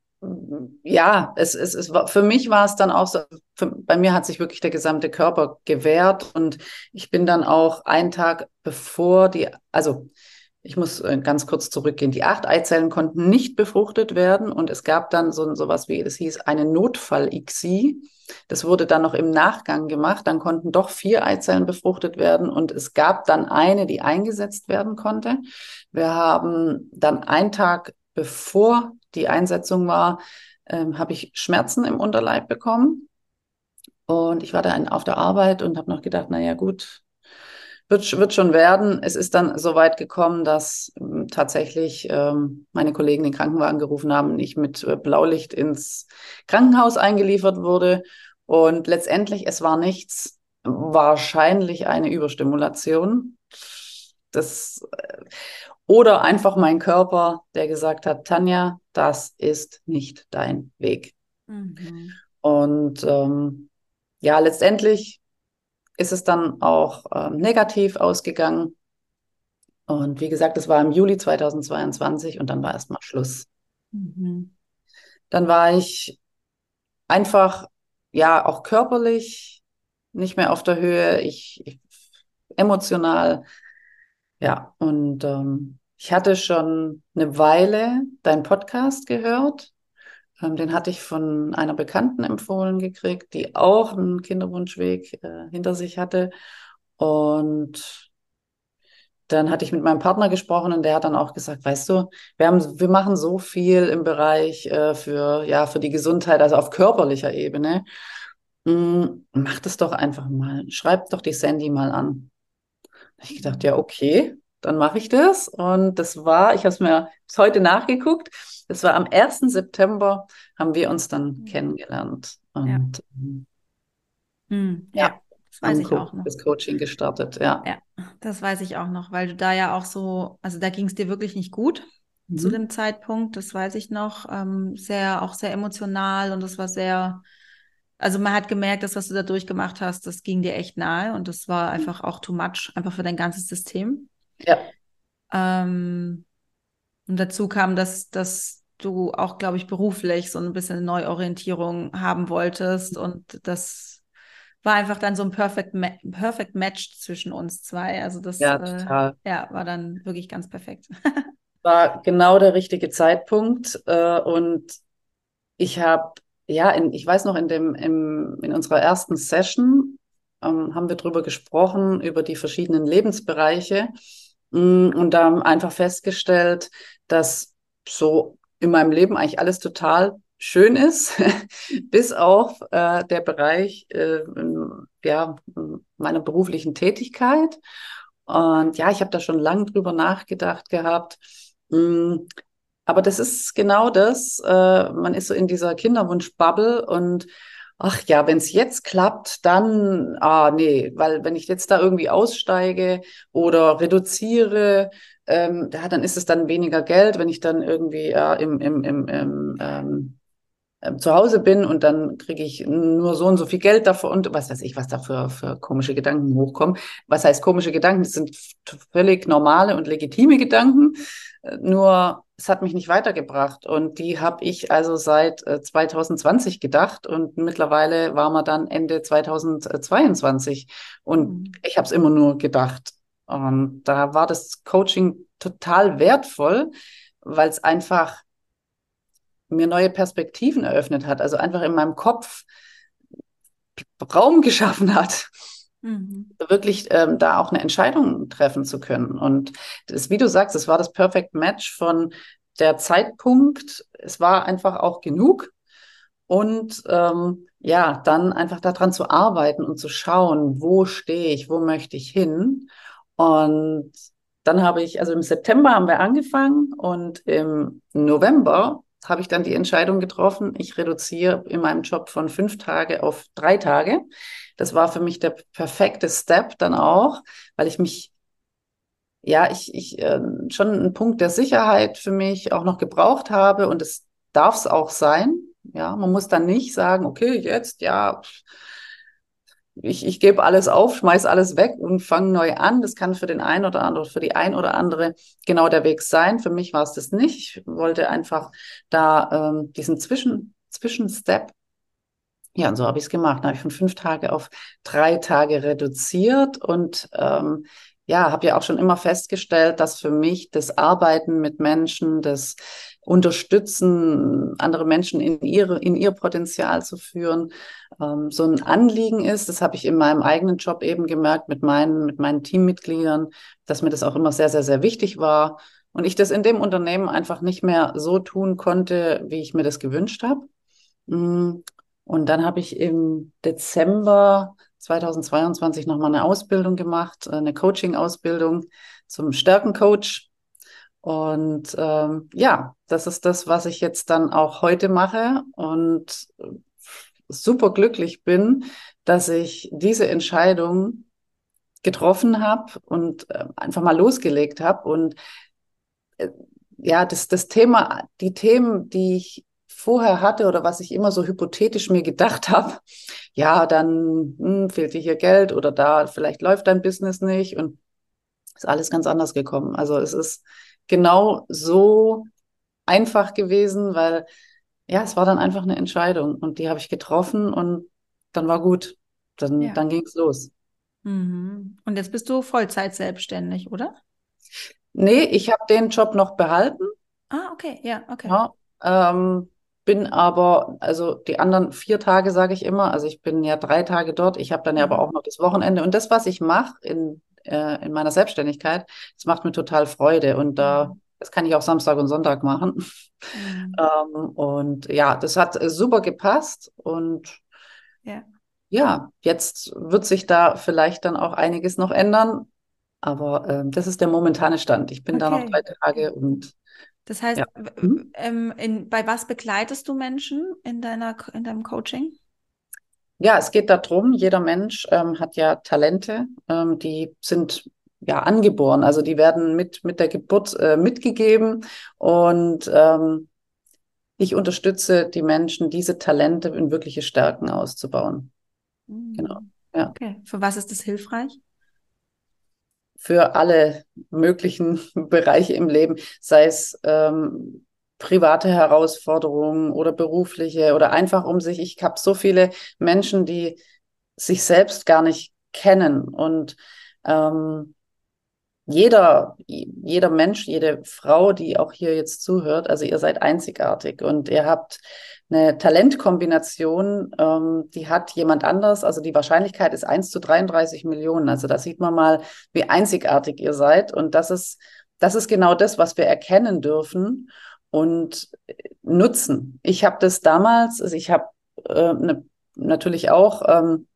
Speaker 2: ja, es, es, es war, für mich war es dann auch so, für, bei mir hat sich wirklich der gesamte Körper gewehrt und ich bin dann auch einen Tag bevor die, also ich muss äh, ganz kurz zurückgehen. Die acht Eizellen konnten nicht befruchtet werden und es gab dann so sowas wie, das hieß eine Notfall-ICSI. Das wurde dann noch im Nachgang gemacht. Dann konnten doch vier Eizellen befruchtet werden und es gab dann eine, die eingesetzt werden konnte. Wir haben dann einen Tag bevor die Einsetzung war, ähm, habe ich Schmerzen im Unterleib bekommen. Und ich war dann auf der Arbeit und habe noch gedacht, na ja, gut, wird, wird schon werden. Es ist dann so weit gekommen, dass ähm, tatsächlich ähm, meine Kollegen den Krankenwagen gerufen haben ich mit äh, Blaulicht ins Krankenhaus eingeliefert wurde. Und letztendlich, es war nichts, wahrscheinlich eine Überstimulation. Das, äh, oder einfach mein Körper, der gesagt hat, Tanja, das ist nicht dein Weg. Mhm. Und ähm, ja, letztendlich ist es dann auch ähm, negativ ausgegangen. Und wie gesagt, das war im Juli 2022 und dann war erstmal Schluss. Mhm. Dann war ich einfach, ja, auch körperlich nicht mehr auf der Höhe, ich, ich emotional, ja, und ähm, ich hatte schon eine Weile deinen Podcast gehört ähm, den hatte ich von einer Bekannten empfohlen gekriegt, die auch einen Kinderwunschweg äh, hinter sich hatte. Und dann hatte ich mit meinem Partner gesprochen und der hat dann auch gesagt, weißt du, wir haben, wir machen so viel im Bereich äh, für, ja, für die Gesundheit, also auf körperlicher Ebene. Mm, mach das doch einfach mal. Schreib doch die Sandy mal an. Ich gedacht, ja, okay, dann mache ich das. Und das war, ich habe es mir heute nachgeguckt, das war am 1. September, haben wir uns dann mhm. kennengelernt. Und ja,
Speaker 3: mhm. ja, ja das weiß ich auch noch.
Speaker 2: Das Coaching gestartet, ja.
Speaker 3: Ja, das weiß ich auch noch, weil du da ja auch so, also da ging es dir wirklich nicht gut mhm. zu dem Zeitpunkt, das weiß ich noch. Ähm, sehr, auch sehr emotional und das war sehr, also man hat gemerkt, dass was du da durchgemacht hast, das ging dir echt nahe und das war mhm. einfach auch too much, einfach für dein ganzes System.
Speaker 2: Ja.
Speaker 3: Ähm, und dazu kam, dass, dass du auch, glaube ich, beruflich so ein bisschen Neuorientierung haben wolltest. Und das war einfach dann so ein Perfect, Ma Perfect Match zwischen uns zwei. Also das
Speaker 2: ja.
Speaker 3: Äh, ja, war dann wirklich ganz perfekt.
Speaker 2: war genau der richtige Zeitpunkt. Äh, und ich habe, ja, in, ich weiß noch, in, dem, im, in unserer ersten Session ähm, haben wir darüber gesprochen, über die verschiedenen Lebensbereiche. Und da einfach festgestellt, dass so in meinem Leben eigentlich alles total schön ist, bis auf äh, der Bereich äh, ja, meiner beruflichen Tätigkeit. Und ja, ich habe da schon lange drüber nachgedacht gehabt. Mm, aber das ist genau das. Äh, man ist so in dieser Kinderwunsch-Bubble und ach ja, wenn es jetzt klappt, dann, ah nee, weil wenn ich jetzt da irgendwie aussteige oder reduziere, ähm, ja, dann ist es dann weniger Geld, wenn ich dann irgendwie ja, im, im, im, im ähm, ähm, zu Hause bin und dann kriege ich nur so und so viel Geld dafür und was weiß ich, was da für, für komische Gedanken hochkommen. Was heißt komische Gedanken? Das sind völlig normale und legitime Gedanken. Äh, nur es hat mich nicht weitergebracht. Und die habe ich also seit 2020 äh, gedacht. Und mittlerweile waren wir dann Ende 2022 und mhm. ich habe es immer nur gedacht. Und da war das Coaching total wertvoll, weil es einfach mir neue Perspektiven eröffnet hat, also einfach in meinem Kopf Raum geschaffen hat, mhm. wirklich ähm, da auch eine Entscheidung treffen zu können. Und das, wie du sagst, es war das Perfect Match von der Zeitpunkt, es war einfach auch genug. Und ähm, ja, dann einfach daran zu arbeiten und zu schauen, wo stehe ich, wo möchte ich hin. Und dann habe ich, also im September haben wir angefangen und im November habe ich dann die Entscheidung getroffen, ich reduziere in meinem Job von fünf Tage auf drei Tage. Das war für mich der perfekte Step dann auch, weil ich mich, ja, ich, ich äh, schon einen Punkt der Sicherheit für mich auch noch gebraucht habe und es darf es auch sein. Ja, man muss dann nicht sagen, okay, jetzt, ja, ich, ich gebe alles auf, schmeiß alles weg und fange neu an. Das kann für den einen oder anderen, für die ein oder andere genau der Weg sein. Für mich war es das nicht. Ich wollte einfach da ähm, diesen Zwischen, Zwischenstep. Ja, und so habe ich es gemacht. Da habe ich von fünf Tage auf drei Tage reduziert und ähm, ja, habe ja auch schon immer festgestellt, dass für mich das Arbeiten mit Menschen, das Unterstützen, andere Menschen in ihre, in ihr Potenzial zu führen, ähm, so ein Anliegen ist. Das habe ich in meinem eigenen Job eben gemerkt mit meinen, mit meinen Teammitgliedern, dass mir das auch immer sehr, sehr, sehr wichtig war. Und ich das in dem Unternehmen einfach nicht mehr so tun konnte, wie ich mir das gewünscht habe. Und dann habe ich im Dezember 2022 nochmal eine Ausbildung gemacht, eine Coaching-Ausbildung zum Stärkencoach. Und ähm, ja, das ist das, was ich jetzt dann auch heute mache und super glücklich bin, dass ich diese Entscheidung getroffen habe und äh, einfach mal losgelegt habe. Und äh, ja, das, das Thema, die Themen, die ich vorher hatte oder was ich immer so hypothetisch mir gedacht habe, ja, dann hm, fehlt dir hier Geld oder da vielleicht läuft dein Business nicht und ist alles ganz anders gekommen. Also es ist genau so einfach gewesen, weil ja, es war dann einfach eine Entscheidung und die habe ich getroffen und dann war gut. Dann, ja. dann ging es los.
Speaker 3: Mhm. Und jetzt bist du Vollzeit selbstständig, oder?
Speaker 2: Nee, ich habe den Job noch behalten.
Speaker 3: Ah, okay, ja, okay.
Speaker 2: Ja, ähm, bin aber, also die anderen vier Tage sage ich immer, also ich bin ja drei Tage dort, ich habe dann ja aber mhm. auch noch das Wochenende und das, was ich mache in, äh, in meiner Selbstständigkeit, das macht mir total Freude und da, mhm. das kann ich auch Samstag und Sonntag machen. Mhm. ähm, und ja, das hat super gepasst und ja. ja, jetzt wird sich da vielleicht dann auch einiges noch ändern, aber äh, das ist der momentane Stand. Ich bin okay. da noch drei Tage und
Speaker 3: das heißt, ja. mhm. ähm, in, bei was begleitest du Menschen in, deiner, in deinem Coaching?
Speaker 2: Ja, es geht darum, jeder Mensch ähm, hat ja Talente, ähm, die sind ja angeboren, also die werden mit, mit der Geburt äh, mitgegeben und ähm, ich unterstütze die Menschen, diese Talente in wirkliche Stärken auszubauen.
Speaker 3: Mhm. Genau. Ja. Okay. Für was ist das hilfreich?
Speaker 2: Für alle möglichen Bereiche im Leben, sei es ähm, private Herausforderungen oder berufliche oder einfach um sich. Ich habe so viele Menschen, die sich selbst gar nicht kennen und ähm, jeder, jeder Mensch, jede Frau, die auch hier jetzt zuhört, also ihr seid einzigartig und ihr habt eine Talentkombination, ähm, die hat jemand anders. Also die Wahrscheinlichkeit ist 1 zu 33 Millionen. Also da sieht man mal, wie einzigartig ihr seid. Und das ist, das ist genau das, was wir erkennen dürfen und nutzen. Ich habe das damals, also ich habe äh, ne, natürlich auch ähm,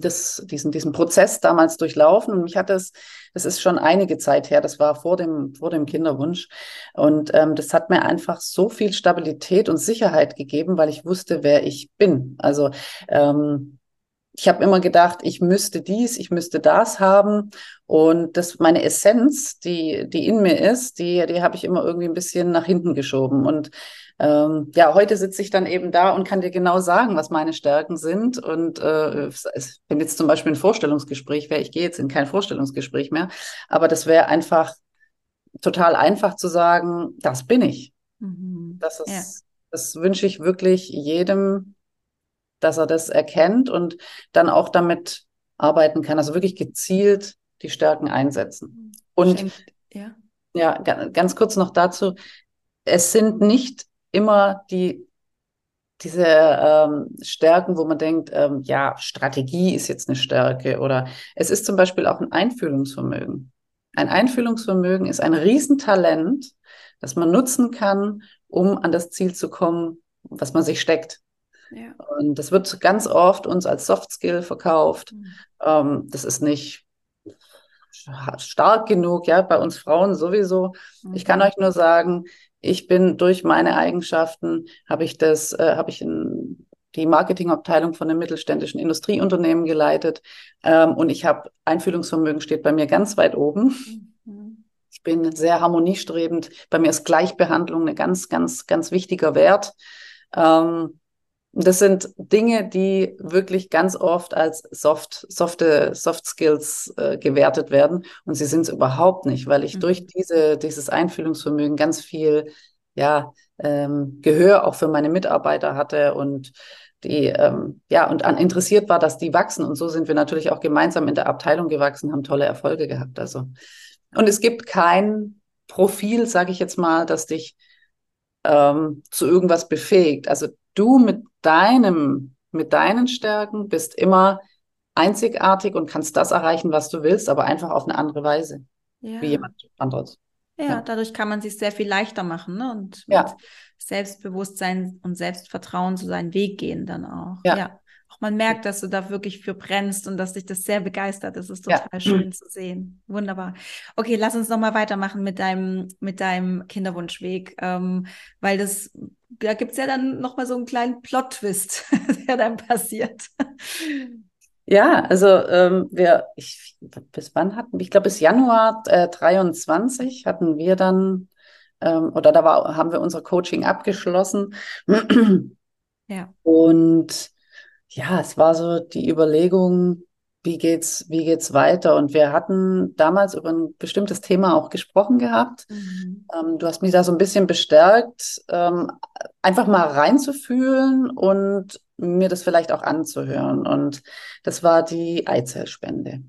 Speaker 2: das, diesen, diesen Prozess damals durchlaufen. Und mich hat das, das ist schon einige Zeit her, das war vor dem, vor dem Kinderwunsch. Und ähm, das hat mir einfach so viel Stabilität und Sicherheit gegeben, weil ich wusste, wer ich bin. Also ähm, ich habe immer gedacht, ich müsste dies, ich müsste das haben. Und das meine Essenz, die, die in mir ist, die, die habe ich immer irgendwie ein bisschen nach hinten geschoben. Und ähm, ja, heute sitze ich dann eben da und kann dir genau sagen, was meine Stärken sind. Und äh, wenn jetzt zum Beispiel ein Vorstellungsgespräch wäre, ich gehe jetzt in kein Vorstellungsgespräch mehr, aber das wäre einfach total einfach zu sagen, das bin ich. Mhm. Das ist, ja. das wünsche ich wirklich jedem, dass er das erkennt und dann auch damit arbeiten kann. Also wirklich gezielt die Stärken einsetzen. Und ja. ja, ganz kurz noch dazu. Es sind nicht immer die diese ähm, Stärken, wo man denkt, ähm, ja, Strategie ist jetzt eine Stärke oder es ist zum Beispiel auch ein Einfühlungsvermögen. Ein Einfühlungsvermögen ist ein Riesentalent, das man nutzen kann, um an das Ziel zu kommen, was man sich steckt. Ja. Und das wird ganz oft uns als Soft Skill verkauft. Mhm. Ähm, das ist nicht stark genug, ja, bei uns Frauen sowieso. Mhm. Ich kann euch nur sagen, ich bin durch meine Eigenschaften, habe ich das, äh, habe ich in, die Marketingabteilung von einem mittelständischen Industrieunternehmen geleitet. Ähm, und ich habe Einfühlungsvermögen steht bei mir ganz weit oben. Mhm. Ich bin sehr harmoniestrebend. Bei mir ist Gleichbehandlung ein ganz, ganz, ganz wichtiger Wert. Ähm, das sind Dinge, die wirklich ganz oft als soft, softe, Soft Skills äh, gewertet werden. Und sie sind es überhaupt nicht, weil ich mhm. durch diese, dieses Einfühlungsvermögen ganz viel, ja, ähm, Gehör auch für meine Mitarbeiter hatte und die, ähm, ja, und an interessiert war, dass die wachsen. Und so sind wir natürlich auch gemeinsam in der Abteilung gewachsen, haben tolle Erfolge gehabt. Also, und es gibt kein Profil, sage ich jetzt mal, das dich ähm, zu irgendwas befähigt. Also du mit deinem, mit deinen Stärken bist immer einzigartig und kannst das erreichen, was du willst, aber einfach auf eine andere Weise, ja. wie jemand anderes.
Speaker 3: Ja, ja, dadurch kann man sich sehr viel leichter machen ne? und mit ja. Selbstbewusstsein und Selbstvertrauen so seinen Weg gehen dann auch. Ja. Auch man merkt, dass du da wirklich für brennst und dass dich das sehr begeistert. Das ist total schön zu sehen. Wunderbar. Okay, lass uns nochmal weitermachen mit deinem, mit deinem Kinderwunschweg, ähm, weil das da gibt es ja dann nochmal so einen kleinen Plot-Twist, der dann passiert.
Speaker 2: Ja, also ähm, wir, ich, bis wann hatten wir, ich glaube bis Januar äh, 23 hatten wir dann, ähm, oder da war, haben wir unser Coaching abgeschlossen.
Speaker 3: ja.
Speaker 2: Und ja, es war so die Überlegung, wie geht's, wie geht's weiter? Und wir hatten damals über ein bestimmtes Thema auch gesprochen gehabt. Mhm. Ähm, du hast mich da so ein bisschen bestärkt, ähm, einfach mal reinzufühlen und mir das vielleicht auch anzuhören. Und das war die Eizellspende.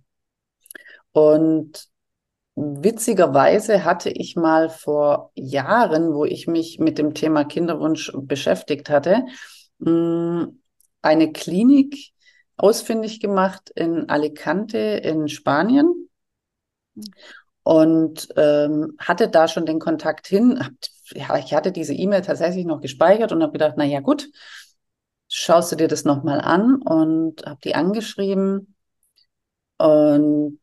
Speaker 2: Und witzigerweise hatte ich mal vor Jahren, wo ich mich mit dem Thema Kinderwunsch beschäftigt hatte, eine Klinik ausfindig gemacht in Alicante in Spanien und ähm, hatte da schon den Kontakt hin. Ja, ich hatte diese E-Mail tatsächlich noch gespeichert und habe gedacht, na ja gut, schaust du dir das nochmal an und habe die angeschrieben und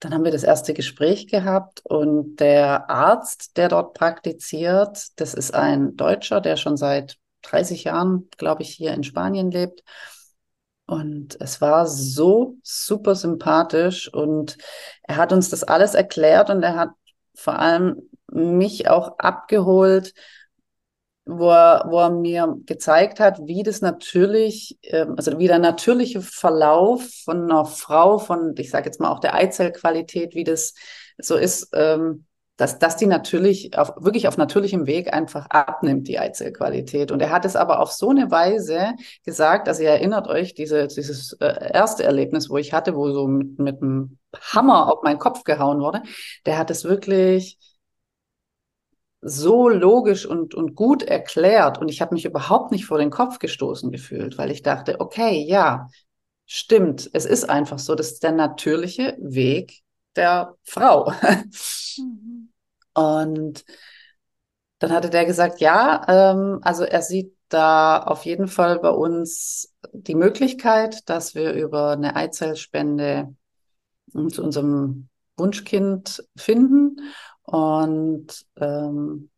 Speaker 2: dann haben wir das erste Gespräch gehabt und der Arzt, der dort praktiziert, das ist ein Deutscher, der schon seit 30 Jahren, glaube ich, hier in Spanien lebt. Und es war so super sympathisch und er hat uns das alles erklärt und er hat vor allem mich auch abgeholt, wo er, wo er mir gezeigt hat, wie das natürlich, ähm, also wie der natürliche Verlauf von einer Frau, von, ich sage jetzt mal auch der Eizellqualität, wie das so ist, ähm, dass, dass die natürlich auf, wirklich auf natürlichem Weg einfach abnimmt, die Eizellqualität. Und er hat es aber auf so eine Weise gesagt, also ihr erinnert euch, diese, dieses äh, erste Erlebnis, wo ich hatte, wo so mit, mit einem Hammer auf meinen Kopf gehauen wurde, der hat es wirklich so logisch und, und gut erklärt. Und ich habe mich überhaupt nicht vor den Kopf gestoßen gefühlt, weil ich dachte, okay, ja, stimmt, es ist einfach so, das ist der natürliche Weg der Frau. Mhm. Und dann hatte der gesagt, ja, ähm, also er sieht da auf jeden Fall bei uns die Möglichkeit, dass wir über eine Eizellspende zu unserem Wunschkind finden. Und ähm,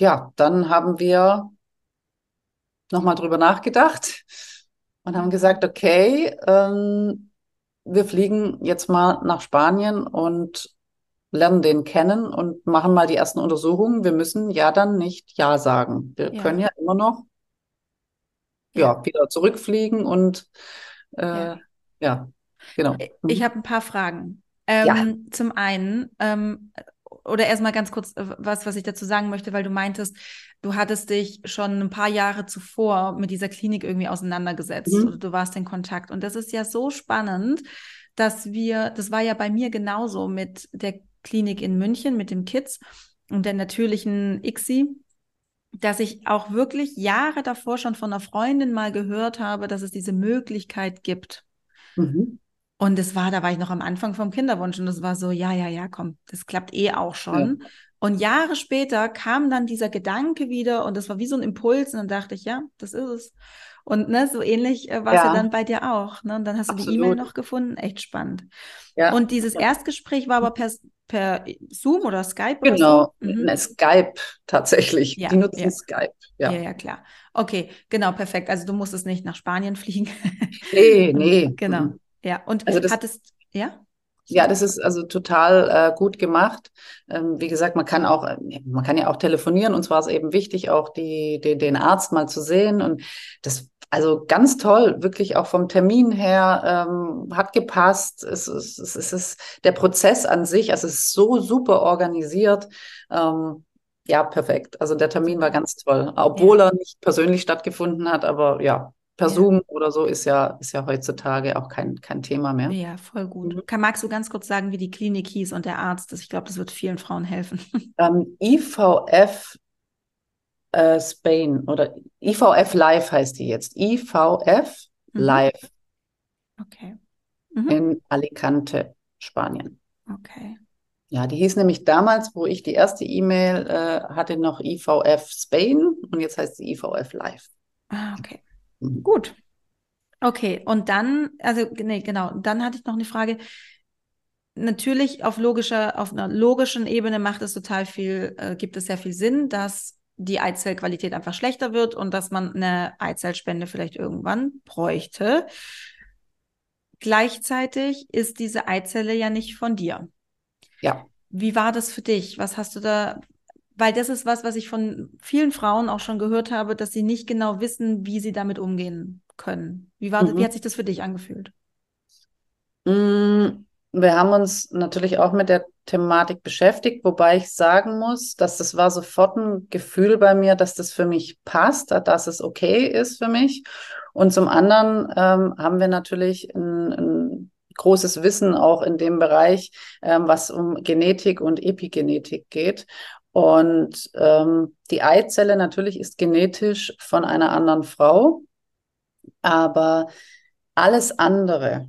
Speaker 2: ja, dann haben wir nochmal drüber nachgedacht und haben gesagt, okay, ähm, wir fliegen jetzt mal nach Spanien und lernen den kennen und machen mal die ersten Untersuchungen. Wir müssen ja dann nicht Ja sagen. Wir ja. können ja immer noch ja. ja wieder zurückfliegen und äh, ja. ja. genau.
Speaker 3: Ich mhm. habe ein paar Fragen. Ähm, zum einen, ähm, oder erstmal ganz kurz äh, was, was ich dazu sagen möchte, weil du meintest, du hattest dich schon ein paar Jahre zuvor mit dieser Klinik irgendwie auseinandergesetzt mhm. oder du warst in Kontakt. Und das ist ja so spannend, dass wir, das war ja bei mir genauso mit der Klinik in München mit den Kids und der natürlichen ICSI, dass ich auch wirklich Jahre davor schon von einer Freundin mal gehört habe, dass es diese Möglichkeit gibt. Mhm. Und es war, da war ich noch am Anfang vom Kinderwunsch und es war so, ja, ja, ja, komm, das klappt eh auch schon. Ja. Und Jahre später kam dann dieser Gedanke wieder und das war wie so ein Impuls und dann dachte ich, ja, das ist es. Und ne, so ähnlich äh, war es ja. ja. dann bei dir auch. Ne? Und dann hast du Absolut. die E-Mail noch gefunden. Echt spannend. Ja. Und dieses Erstgespräch war aber per, per Zoom oder Skype?
Speaker 2: Genau, oder so? mhm. Skype tatsächlich. Ja, die nutzen ja. Skype.
Speaker 3: Ja. ja, ja, klar. Okay, genau, perfekt. Also du musstest nicht nach Spanien fliegen.
Speaker 2: Nee, nee.
Speaker 3: genau. Ja, und also das, hattest, ja?
Speaker 2: Ja, das ist also total äh, gut gemacht. Ähm, wie gesagt, man kann auch, äh, man kann ja auch telefonieren. Und zwar ist eben wichtig, auch die, die, den Arzt mal zu sehen. Und das also ganz toll, wirklich auch vom Termin her, ähm, hat gepasst. Es, es, es, es ist der Prozess an sich, also es ist so super organisiert. Ähm, ja, perfekt. Also der Termin war ganz toll, obwohl ja. er nicht persönlich stattgefunden hat, aber ja, per ja. Zoom oder so ist ja, ist ja heutzutage auch kein, kein Thema mehr.
Speaker 3: Ja, voll gut. Mhm. Kann, magst du ganz kurz sagen, wie die Klinik hieß und der Arzt ist? Ich glaube, das wird vielen Frauen helfen.
Speaker 2: Ähm, IVF äh, Spain oder IVF Live heißt die jetzt. IVF mhm. Live.
Speaker 3: Okay.
Speaker 2: Mhm. In Alicante, Spanien.
Speaker 3: Okay.
Speaker 2: Ja, die hieß nämlich damals, wo ich die erste E-Mail äh, hatte, noch IVF Spain und jetzt heißt sie IVF Live.
Speaker 3: Ah, okay. Gut. Okay, und dann, also nee, genau, dann hatte ich noch eine Frage. Natürlich auf logischer, auf einer logischen Ebene macht es total viel, äh, gibt es sehr viel Sinn, dass die Eizellqualität einfach schlechter wird und dass man eine Eizellspende vielleicht irgendwann bräuchte. Gleichzeitig ist diese Eizelle ja nicht von dir.
Speaker 2: Ja.
Speaker 3: Wie war das für dich? Was hast du da? Weil das ist was, was ich von vielen Frauen auch schon gehört habe, dass sie nicht genau wissen, wie sie damit umgehen können. Wie war, mhm. wie hat sich das für dich angefühlt?
Speaker 2: Mm, wir haben uns natürlich auch mit der Thematik beschäftigt, wobei ich sagen muss, dass das war sofort ein Gefühl bei mir, dass das für mich passt, dass es okay ist für mich. Und zum anderen ähm, haben wir natürlich ein, ein großes Wissen auch in dem Bereich, ähm, was um Genetik und Epigenetik geht. Und ähm, die Eizelle natürlich ist genetisch von einer anderen Frau, aber alles andere,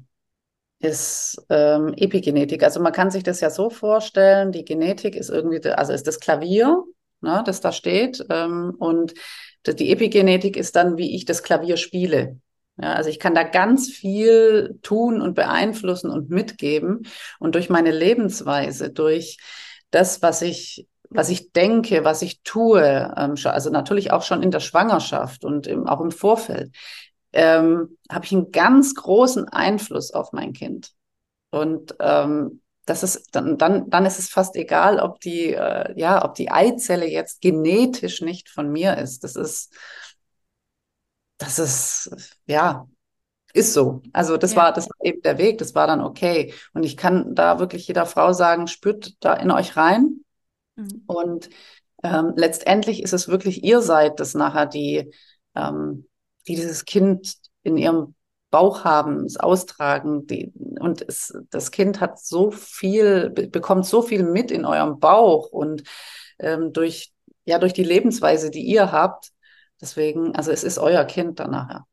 Speaker 2: ist ähm, Epigenetik. Also man kann sich das ja so vorstellen, die Genetik ist irgendwie, also ist das Klavier, ne, das da steht, ähm, und die Epigenetik ist dann, wie ich das Klavier spiele. Ja, also ich kann da ganz viel tun und beeinflussen und mitgeben. Und durch meine Lebensweise, durch das, was ich, was ich denke, was ich tue, ähm, also natürlich auch schon in der Schwangerschaft und im, auch im Vorfeld, ähm, habe ich einen ganz großen Einfluss auf mein Kind. Und ähm, das ist dann, dann, dann ist es fast egal, ob die, äh, ja, ob die Eizelle jetzt genetisch nicht von mir ist. Das ist, das ist, ja, ist so. Also das ja. war, das war eben der Weg, das war dann okay. Und ich kann da wirklich jeder Frau sagen, spürt da in euch rein. Mhm. Und ähm, letztendlich ist es wirklich, ihr seid das nachher die, ähm, die dieses Kind in ihrem Bauch haben, es austragen. Die, und es, das Kind hat so viel, bekommt so viel mit in eurem Bauch und ähm, durch, ja, durch die Lebensweise, die ihr habt. Deswegen, also es ist euer Kind dann nachher.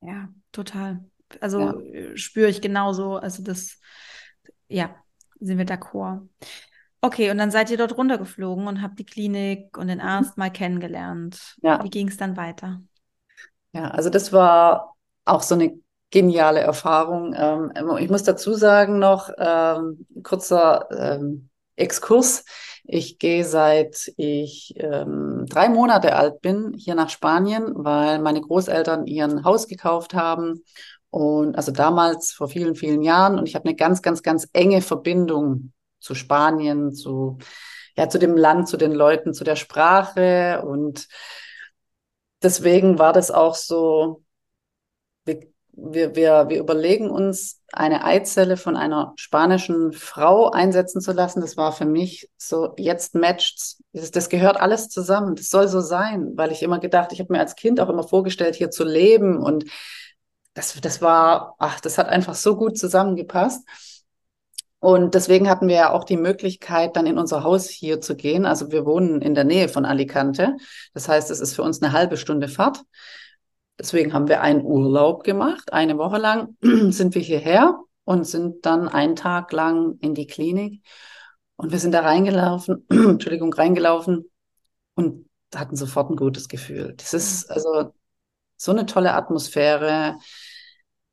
Speaker 3: Ja, total. Also ja. Äh, spüre ich genauso. Also das, ja, sind wir d'accord. Okay, und dann seid ihr dort runtergeflogen und habt die Klinik und den Arzt mal kennengelernt. Ja. Wie ging es dann weiter?
Speaker 2: Ja, also das war auch so eine geniale Erfahrung. Ähm, ich muss dazu sagen noch, ähm, kurzer ähm, Exkurs. Ich gehe seit ich ähm, drei Monate alt bin hier nach Spanien, weil meine Großeltern ihren Haus gekauft haben. Und also damals vor vielen, vielen Jahren. Und ich habe eine ganz, ganz, ganz enge Verbindung zu Spanien, zu, ja, zu dem Land, zu den Leuten, zu der Sprache und deswegen war das auch so, wir, wir, wir, wir überlegen uns, eine Eizelle von einer spanischen Frau einsetzen zu lassen. Das war für mich so, jetzt matcht's. Das, das gehört alles zusammen. Das soll so sein, weil ich immer gedacht, ich habe mir als Kind auch immer vorgestellt, hier zu leben und das, das war, ach, das hat einfach so gut zusammengepasst. Und deswegen hatten wir ja auch die Möglichkeit, dann in unser Haus hier zu gehen. Also wir wohnen in der Nähe von Alicante. Das heißt, es ist für uns eine halbe Stunde Fahrt. Deswegen haben wir einen Urlaub gemacht. Eine Woche lang sind wir hierher und sind dann einen Tag lang in die Klinik. Und wir sind da reingelaufen, Entschuldigung, reingelaufen und hatten sofort ein gutes Gefühl. Das ist also so eine tolle Atmosphäre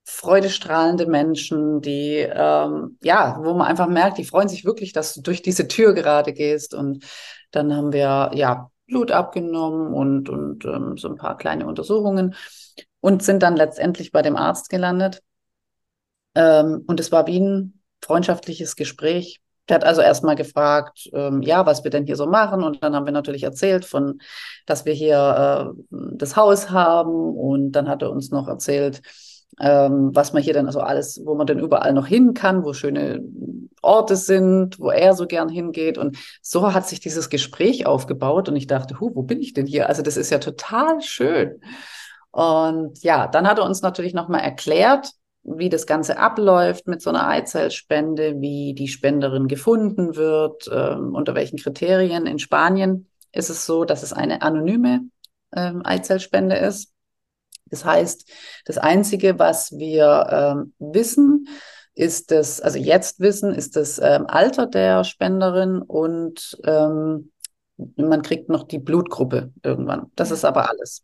Speaker 2: freudestrahlende Menschen, die, ähm, ja, wo man einfach merkt, die freuen sich wirklich, dass du durch diese Tür gerade gehst. Und dann haben wir, ja, Blut abgenommen und, und ähm, so ein paar kleine Untersuchungen und sind dann letztendlich bei dem Arzt gelandet. Ähm, und es war wie ein freundschaftliches Gespräch. Der hat also erstmal gefragt, ähm, ja, was wir denn hier so machen. Und dann haben wir natürlich erzählt von, dass wir hier äh, das Haus haben. Und dann hat er uns noch erzählt, ähm, was man hier dann also alles, wo man denn überall noch hin kann, wo schöne Orte sind, wo er so gern hingeht. Und so hat sich dieses Gespräch aufgebaut. Und ich dachte, hu, wo bin ich denn hier? Also das ist ja total schön. Und ja, dann hat er uns natürlich nochmal erklärt, wie das Ganze abläuft mit so einer Eizellspende, wie die Spenderin gefunden wird, ähm, unter welchen Kriterien. In Spanien ist es so, dass es eine anonyme ähm, Eizellspende ist. Das heißt, das Einzige, was wir ähm, wissen, ist das, also jetzt wissen, ist das ähm, Alter der Spenderin und ähm, man kriegt noch die Blutgruppe irgendwann. Das ist aber alles.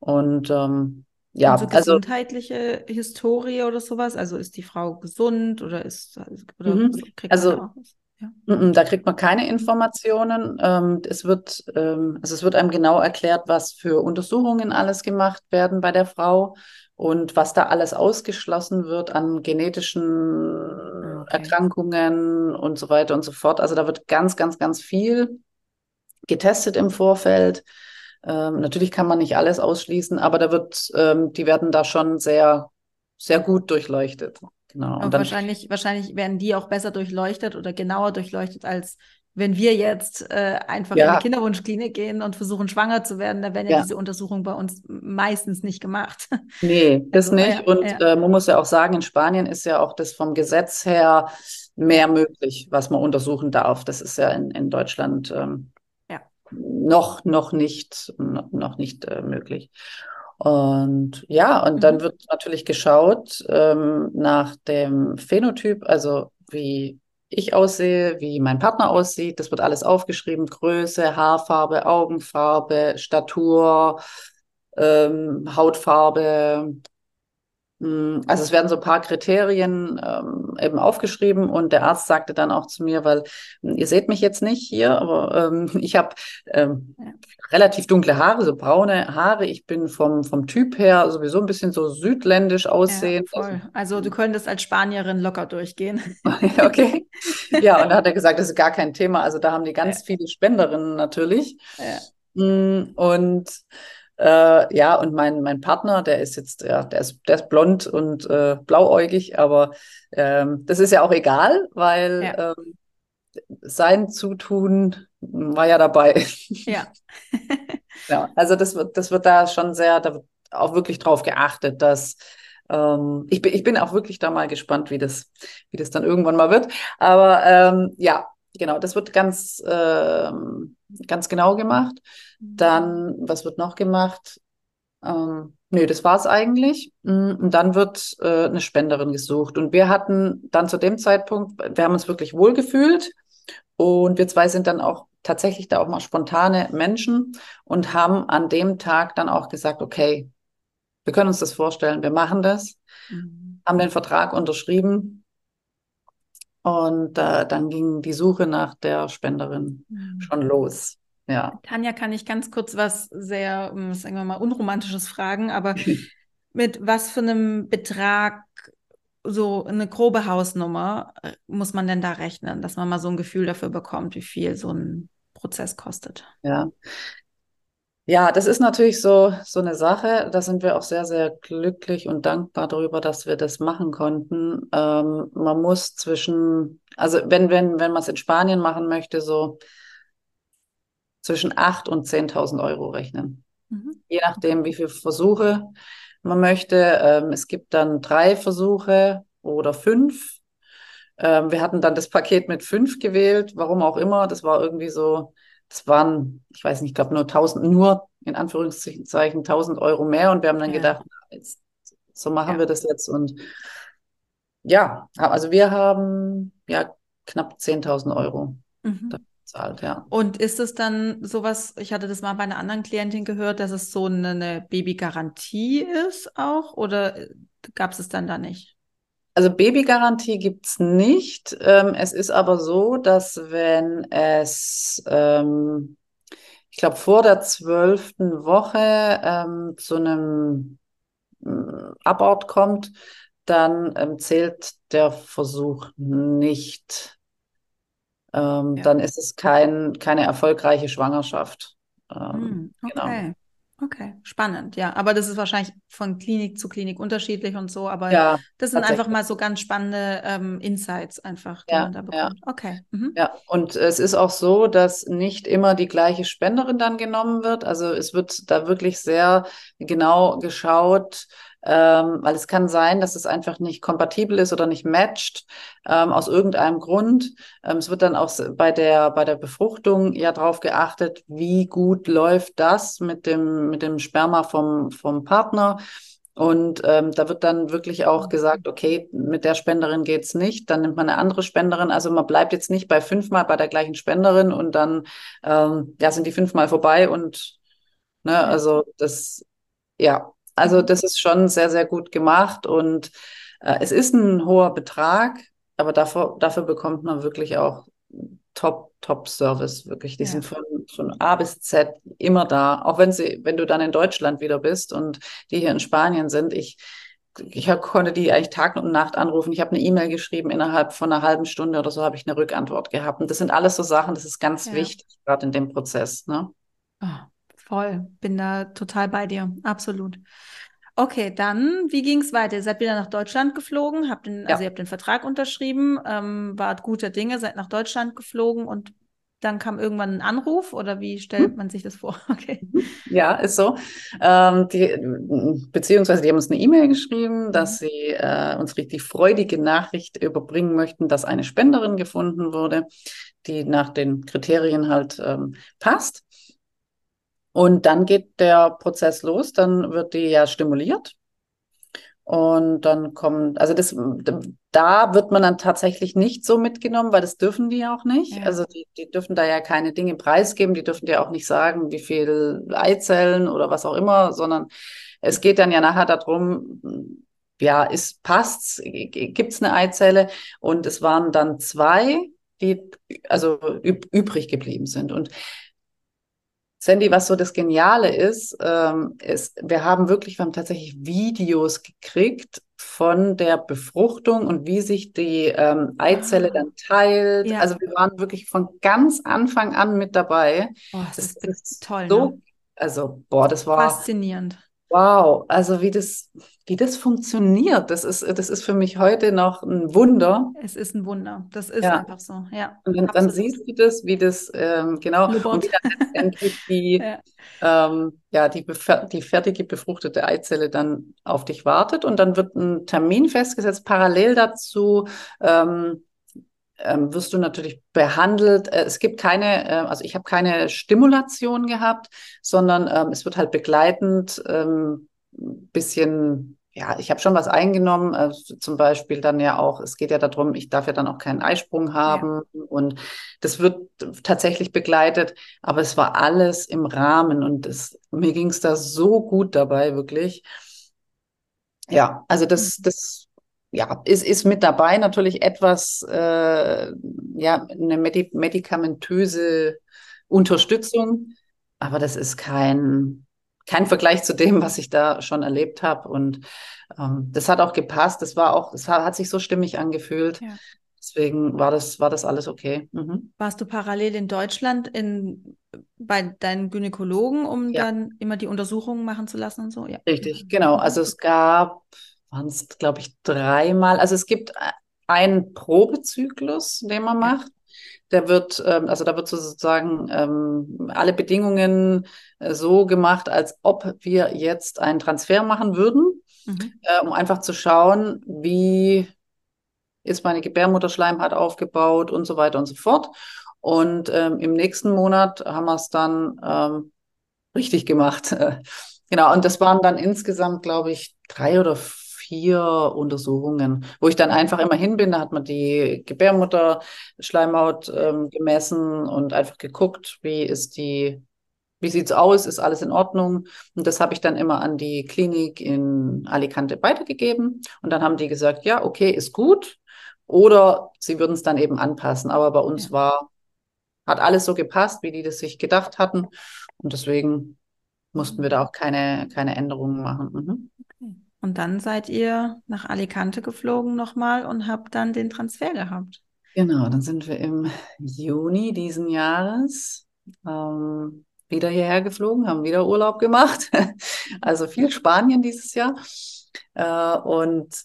Speaker 2: Und ähm, ja,
Speaker 3: Und so
Speaker 2: also
Speaker 3: gesundheitliche Historie oder sowas? Also ist die Frau gesund oder ist oder
Speaker 2: Mhm.
Speaker 3: kriegt
Speaker 2: Also
Speaker 3: auch was? Ja.
Speaker 2: da kriegt man keine Informationen. Ähm, es wird, ähm, also es wird einem genau erklärt, was für Untersuchungen alles gemacht werden bei der Frau und was da alles ausgeschlossen wird an genetischen
Speaker 3: okay.
Speaker 2: Erkrankungen und so weiter und so fort. Also da wird ganz, ganz, ganz viel getestet im Vorfeld. Ähm, natürlich kann man nicht alles ausschließen, aber da wird, die werden da schon sehr, sehr gut durchleuchtet. Genau. Und dann
Speaker 3: wahrscheinlich, wahrscheinlich werden die auch besser durchleuchtet oder genauer durchleuchtet, als wenn wir jetzt äh, einfach in
Speaker 2: Ja.
Speaker 3: eine Kinderwunschklinik gehen und versuchen, schwanger zu werden. Da werden ja
Speaker 2: Ja.
Speaker 3: diese Untersuchungen bei uns meistens nicht gemacht.
Speaker 2: Nee, das
Speaker 3: Also,
Speaker 2: nicht.
Speaker 3: ja,
Speaker 2: Und äh, man muss ja auch sagen, in Spanien ist ja auch das vom Gesetz her mehr möglich, was man untersuchen darf. Das ist ja in, in Deutschland ähm, noch, noch nicht, noch, noch nicht äh, möglich. Und ja, und dann
Speaker 3: Mhm.
Speaker 2: wird natürlich geschaut ähm, nach dem Phänotyp, also wie ich aussehe, wie mein Partner aussieht. Das wird alles aufgeschrieben: Größe, Haarfarbe, Augenfarbe, Statur, ähm, Hautfarbe. Mm, Also es werden so ein paar Kriterien ähm, eben aufgeschrieben und der Arzt sagte dann auch zu mir, weil mm, ihr seht mich jetzt nicht hier, aber ähm, ich habe ähm,
Speaker 3: Ja.
Speaker 2: relativ dunkle Haare, so braune Haare. Ich bin vom, vom Typ her sowieso ein bisschen so südländisch
Speaker 3: Ja,
Speaker 2: aussehend.
Speaker 3: voll. Also du könntest als Spanierin locker durchgehen.
Speaker 2: Okay. Ja, und da hat er gesagt, das ist gar kein Thema. Also da haben die ganz
Speaker 3: Ja.
Speaker 2: viele Spenderinnen natürlich.
Speaker 3: Ja.
Speaker 2: Mm, Und äh, ja, und mein, mein Partner, der ist jetzt, ja, der ist, der ist blond und äh, blauäugig, aber ähm, das ist ja auch egal, weil
Speaker 3: Ja.
Speaker 2: ähm, sein Zutun war ja dabei.
Speaker 3: Ja.
Speaker 2: Ja, also das wird, das wird da schon sehr, da wird auch wirklich drauf geachtet, dass ähm, ich bin, ich bin auch wirklich da mal gespannt, wie das, wie das dann irgendwann mal wird. Aber ähm, ja, genau, das wird ganz, ähm, ganz genau gemacht. Dann, was wird noch gemacht? Ähm, nö, das war's eigentlich. Mm, Und dann wird äh, eine Spenderin gesucht. Und wir hatten dann zu dem Zeitpunkt, wir haben uns wirklich wohlgefühlt. Und wir zwei sind dann auch tatsächlich da auch mal spontane Menschen und haben an dem Tag dann auch gesagt, okay, wir können uns das vorstellen, wir machen das,
Speaker 3: Mhm.
Speaker 2: haben den Vertrag unterschrieben und äh, dann ging die Suche nach der Spenderin
Speaker 3: Mhm.
Speaker 2: schon los. Ja.
Speaker 3: Tanja, kann ich ganz kurz was sehr, ähm, sagen wir mal, unromantisches fragen, aber mit was für einem Betrag, so eine grobe Hausnummer, äh, muss man denn da rechnen, dass man mal so ein Gefühl dafür bekommt, wie viel so ein Prozess kostet?
Speaker 2: Ja. Ja, das ist natürlich so, so eine Sache. Da sind wir auch sehr, sehr glücklich und dankbar darüber, dass wir das machen konnten. Ähm, man muss zwischen, also wenn, wenn, wenn man es in Spanien machen möchte, so zwischen 8.000 und 10.000 Euro rechnen.
Speaker 3: Mhm.
Speaker 2: Je nachdem, wie viele Versuche man möchte. Ähm, es gibt dann drei Versuche oder fünf. Ähm, wir hatten dann das Paket mit fünf gewählt, warum auch immer. Das war irgendwie so, das waren, ich weiß nicht, ich glaube nur 1000, nur in Anführungszeichen 1000 Euro mehr. Und wir haben dann
Speaker 3: Ja.
Speaker 2: gedacht, jetzt, so machen
Speaker 3: Ja.
Speaker 2: wir das jetzt. Und ja, also wir haben ja knapp 10.000 Euro
Speaker 3: Mhm.
Speaker 2: bezahlt, ja.
Speaker 3: Und ist es dann sowas, ich hatte das mal bei einer anderen Klientin gehört, dass es so eine, eine Babygarantie ist auch oder gab es es dann da nicht?
Speaker 2: Also Babygarantie gibt's nicht. Ähm, es ist aber so, dass wenn es, ähm, ich glaube, vor der zwölften Woche ähm, zu einem ähm, Abort kommt, dann ähm, zählt der Versuch nicht. ähm,
Speaker 3: Ja.
Speaker 2: dann ist es kein, keine erfolgreiche Schwangerschaft. Ähm,
Speaker 3: Hm,
Speaker 2: genau.
Speaker 3: Okay. Spannend, ja. Aber das ist wahrscheinlich von Klinik zu Klinik unterschiedlich und so, aber
Speaker 2: Ja,
Speaker 3: das sind einfach mal so ganz spannende ähm, Insights einfach, die
Speaker 2: Ja,
Speaker 3: man da
Speaker 2: ja.
Speaker 3: bekommt. Okay. Mhm.
Speaker 2: Ja, und es ist auch so, dass nicht immer die gleiche Spenderin dann genommen wird. Also es wird da wirklich sehr genau geschaut, ähm, weil es kann sein, dass es einfach nicht kompatibel ist oder nicht matcht, ähm, aus irgendeinem Grund. Ähm, es wird dann auch bei der, bei der Befruchtung ja darauf geachtet, wie gut läuft das mit dem, mit dem Sperma vom, vom Partner. Und ähm, da wird dann wirklich auch gesagt, okay, mit der Spenderin geht's nicht, dann nimmt man eine andere Spenderin. Also man bleibt jetzt nicht bei fünfmal bei der gleichen Spenderin und dann ähm, ja, sind die fünfmal vorbei und ne, also das, ja, also das ist schon sehr, sehr gut gemacht und äh, es ist ein hoher Betrag, aber dafür, dafür bekommt man wirklich auch Top, Top-Service, wirklich. Die
Speaker 3: Ja.
Speaker 2: sind von, von A bis Z immer da. Auch wenn sie, wenn du dann in Deutschland wieder bist und die hier in Spanien sind, ich, ich konnte die eigentlich Tag und Nacht anrufen. Ich habe eine E-Mail geschrieben, innerhalb von einer halben Stunde oder so habe ich eine Rückantwort gehabt. Und das sind alles so Sachen, das ist ganz
Speaker 3: Ja.
Speaker 2: wichtig, gerade in dem Prozess. Ne?
Speaker 3: Oh, voll, bin da total bei dir, absolut. Okay, dann, wie ging es weiter? Ihr seid wieder nach Deutschland geflogen, habt den, also
Speaker 2: Ja.
Speaker 3: ihr habt den Vertrag unterschrieben, ähm, wart guter Dinge, seid nach Deutschland geflogen und dann kam irgendwann ein Anruf oder wie stellt man sich das vor? Okay.
Speaker 2: Ja, ist so. Ähm, die, beziehungsweise die haben uns eine E-Mail geschrieben, dass
Speaker 3: Mhm.
Speaker 2: sie äh, uns richtig freudige Nachricht überbringen möchten, dass eine Spenderin gefunden wurde, die nach den Kriterien halt ähm, passt. Und dann geht der Prozess los, dann wird die ja stimuliert. Und dann kommen, also das, da wird man dann tatsächlich nicht so mitgenommen, weil das dürfen die ja auch nicht.
Speaker 3: Ja.
Speaker 2: Also die, die dürfen da ja keine Dinge preisgeben, die dürfen dir auch nicht sagen, wie viel Eizellen oder was auch immer, sondern es geht dann ja nachher darum, ja, ist, passt's, gibt's eine Eizelle? Und es waren dann zwei, die also üb übrig geblieben sind. Und Sandy, was so das Geniale ist, ähm, ist, wir haben wirklich, wir haben tatsächlich Videos gekriegt von der Befruchtung und wie sich die ähm, Eizelle
Speaker 3: Ah.
Speaker 2: dann teilt.
Speaker 3: Ja.
Speaker 2: Also wir waren wirklich von ganz Anfang an mit dabei.
Speaker 3: Oh, das,
Speaker 2: Das
Speaker 3: ist,
Speaker 2: ist
Speaker 3: toll,
Speaker 2: so,
Speaker 3: ne?
Speaker 2: also boah, das war
Speaker 3: Faszinierend.
Speaker 2: wow. Also wie das, wie das funktioniert, das ist, das ist für mich heute noch ein Wunder.
Speaker 3: Es ist ein Wunder. Das ist
Speaker 2: Ja.
Speaker 3: einfach so, ja.
Speaker 2: Und dann, dann siehst du das, wie das, ähm, genau, und wie dann letztendlich die,
Speaker 3: Ja.
Speaker 2: ähm, ja, die, die fertige befruchtete Eizelle dann auf dich wartet und dann wird ein Termin festgesetzt. Parallel dazu ähm, ähm, wirst du natürlich behandelt. Äh, es gibt keine, äh, also ich habe keine Stimulation gehabt, sondern ähm, es wird halt begleitend ähm, bisschen, ja, ich habe schon was eingenommen, äh, zum Beispiel dann ja auch, es geht ja darum, ich darf ja dann auch keinen Eisprung haben und das wird tatsächlich begleitet, aber es war alles im Rahmen und es, mir ging es da so gut dabei, wirklich. Ja, also das, das ja, ist, ist mit dabei natürlich etwas, äh, ja, eine medi medikamentöse Unterstützung, aber das ist kein, kein Vergleich zu dem, was ich da schon erlebt habe. Und ähm, das hat auch gepasst. Das war auch, es hat, hat sich so stimmig angefühlt.
Speaker 3: Ja.
Speaker 2: Deswegen war das, war das alles okay. Mhm.
Speaker 3: Warst du parallel in Deutschland in, bei deinen Gynäkologen, um
Speaker 2: Ja.
Speaker 3: dann immer die Untersuchungen machen zu lassen und so? Ja.
Speaker 2: Richtig, genau. Also es gab, waren es, glaube ich, dreimal. Also es gibt einen Probezyklus, den man macht. Der wird, ähm, also da wird sozusagen ähm, alle Bedingungen äh, so gemacht, als ob wir jetzt einen Transfer machen würden,
Speaker 3: Mhm.
Speaker 2: äh, um einfach zu schauen, wie ist meine Gebärmutterschleimhaut aufgebaut und so weiter und so fort. Und ähm, im nächsten Monat haben wir es dann ähm, richtig gemacht. genau, und das waren dann insgesamt, glaube ich, drei oder vier Untersuchungen, wo ich dann einfach immer hin bin. Da hat man die Gebärmutterschleimhaut ähm, gemessen und einfach geguckt, wie ist die, wie sieht's aus, ist alles in Ordnung. Und das habe ich dann immer an die Klinik in Alicante weitergegeben. Und dann haben die gesagt, ja, okay, ist gut. Oder sie würden es dann eben anpassen. Aber bei uns
Speaker 3: Ja.
Speaker 2: war, hat alles so gepasst, wie die das sich gedacht hatten. Und deswegen mussten wir da auch keine, keine Änderungen machen. Mhm.
Speaker 3: Und dann seid ihr nach Alicante geflogen nochmal und habt dann den Transfer gehabt.
Speaker 2: Genau, dann sind wir im Juni diesen Jahres ähm, wieder hierher geflogen, haben wieder Urlaub gemacht. Also viel Spanien dieses Jahr. Äh, und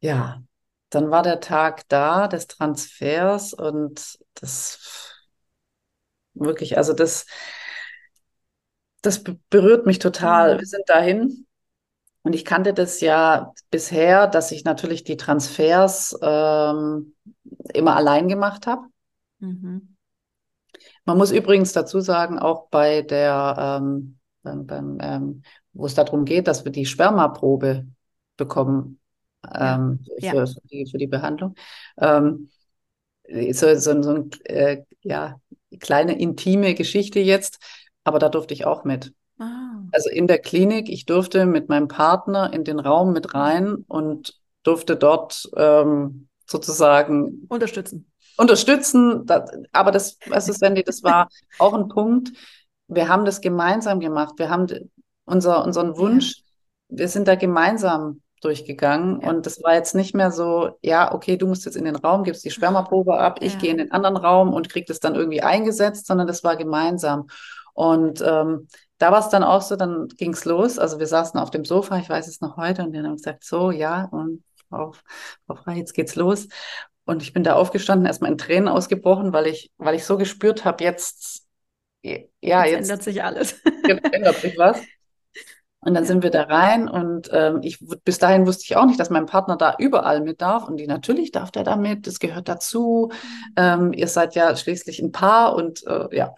Speaker 2: ja, dann war der Tag da des Transfers und das wirklich, also das, das berührt mich total. Wir sind dahin und ich kannte das ja bisher, dass ich natürlich die Transfers ähm, immer allein gemacht habe.
Speaker 3: Mhm.
Speaker 2: Man muss übrigens dazu sagen, auch bei der, ähm, beim, beim, ähm, wo es darum geht, dass wir die Spermaprobe bekommen
Speaker 3: Ja,
Speaker 2: ähm,
Speaker 3: ja.
Speaker 2: für, für die, für die Behandlung. Ähm, so, so, so ein, äh, ja, kleine intime Geschichte jetzt, aber da durfte ich auch mit.
Speaker 3: Ah.
Speaker 2: Also in der Klinik, ich durfte mit meinem Partner in den Raum mit rein und durfte dort ähm, sozusagen
Speaker 3: Unterstützen.
Speaker 2: unterstützen. Das, aber das, was ist, Sandy, das war auch ein Punkt. Wir haben das gemeinsam gemacht. Wir haben unser, unseren Wunsch, wir sind da gemeinsam durchgegangen.
Speaker 3: Ja.
Speaker 2: Und das war jetzt nicht mehr so, ja, okay, du musst jetzt in den Raum, gibst die Spermaprobe ab, ich
Speaker 3: Ja.
Speaker 2: gehe in den anderen Raum und krieg das dann irgendwie eingesetzt, sondern das war gemeinsam. Und ähm, da war es dann auch so, dann ging es los. Also wir saßen auf dem Sofa, ich weiß es noch heute, und dann haben wir gesagt, so, ja, und Frau, Frau Frei, jetzt geht's los. Und ich bin da aufgestanden, erstmal in Tränen ausgebrochen, weil ich, weil ich so gespürt habe, jetzt, ja,
Speaker 3: Jetzt
Speaker 2: jetzt,
Speaker 3: ändert sich alles.
Speaker 2: jetzt ändert sich was. Und dann
Speaker 3: Ja.
Speaker 2: sind wir da rein und ähm, ich bis dahin wusste ich auch nicht, dass mein Partner da überall mit darf. Und die natürlich darf der da mit, das gehört dazu. Ähm, ihr seid ja schließlich ein Paar und äh, ja,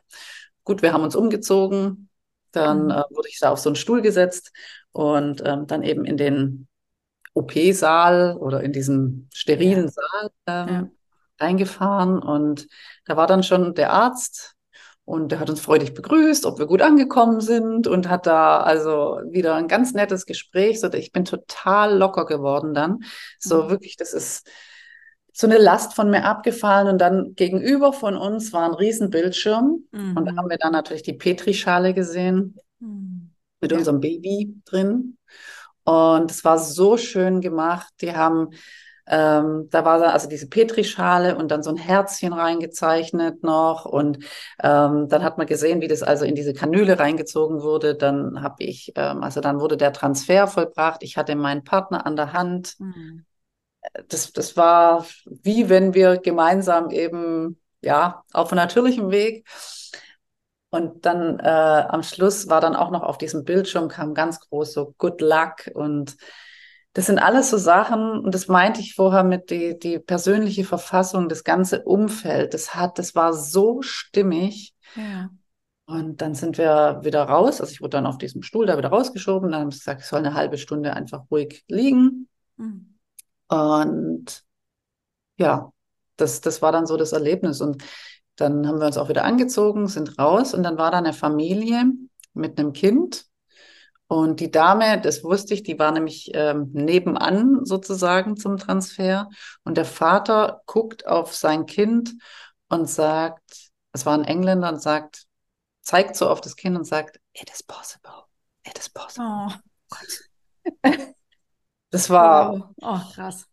Speaker 2: gut, wir haben uns umgezogen. Dann
Speaker 3: Mhm.
Speaker 2: äh, wurde ich da auf so einen Stuhl gesetzt und ähm, dann eben in den OP-Saal oder in diesen sterilen Saal ähm,
Speaker 3: Ja.
Speaker 2: reingefahren. Und da war dann schon der Arzt und der hat uns freudig begrüßt, ob wir gut angekommen sind und hat da also wieder ein ganz nettes Gespräch. So, ich bin total locker geworden dann. So
Speaker 3: Mhm.
Speaker 2: wirklich, das ist so eine Last von mir abgefallen. Und dann gegenüber von uns war ein riesen Bildschirm. Und da haben
Speaker 3: Mhm.
Speaker 2: wir dann natürlich die Petrischale gesehen
Speaker 3: Mhm.
Speaker 2: mit
Speaker 3: Ja.
Speaker 2: unserem Baby drin. Und es war so schön gemacht. Die haben, ähm, da war also diese Petrischale und dann so ein Herzchen reingezeichnet noch. Und ähm, dann hat man gesehen, wie das also in diese Kanüle reingezogen wurde. Dann habe ich, ähm, also dann wurde der Transfer vollbracht. Ich hatte meinen Partner an der Hand.
Speaker 3: Mhm.
Speaker 2: Das, das war wie wenn wir gemeinsam eben, ja, auf einem natürlichen Weg. Und dann äh, am Schluss war dann auch noch auf diesem Bildschirm kam ganz groß so Good Luck und das sind alles so Sachen und das meinte ich vorher mit die, die persönliche Verfassung, das ganze Umfeld, das hat, das war so stimmig.
Speaker 3: Ja.
Speaker 2: Und dann sind wir wieder raus. Also ich wurde dann auf diesem Stuhl da wieder rausgeschoben. Dann haben sie gesagt, ich soll eine halbe Stunde einfach ruhig liegen.
Speaker 3: Mhm.
Speaker 2: Und ja, das, das war dann so das Erlebnis. Und dann haben wir uns auch wieder angezogen, sind raus und dann war da eine Familie mit einem Kind. Und die Dame, das wusste ich, die war nämlich ähm, nebenan sozusagen zum Transfer. Und der Vater guckt auf sein Kind und sagt, es war ein Engländer und sagt, zeigt so auf das Kind und sagt, it is possible, it is possible.
Speaker 3: Oh.
Speaker 2: Das war,
Speaker 3: Wow. Oh, krass.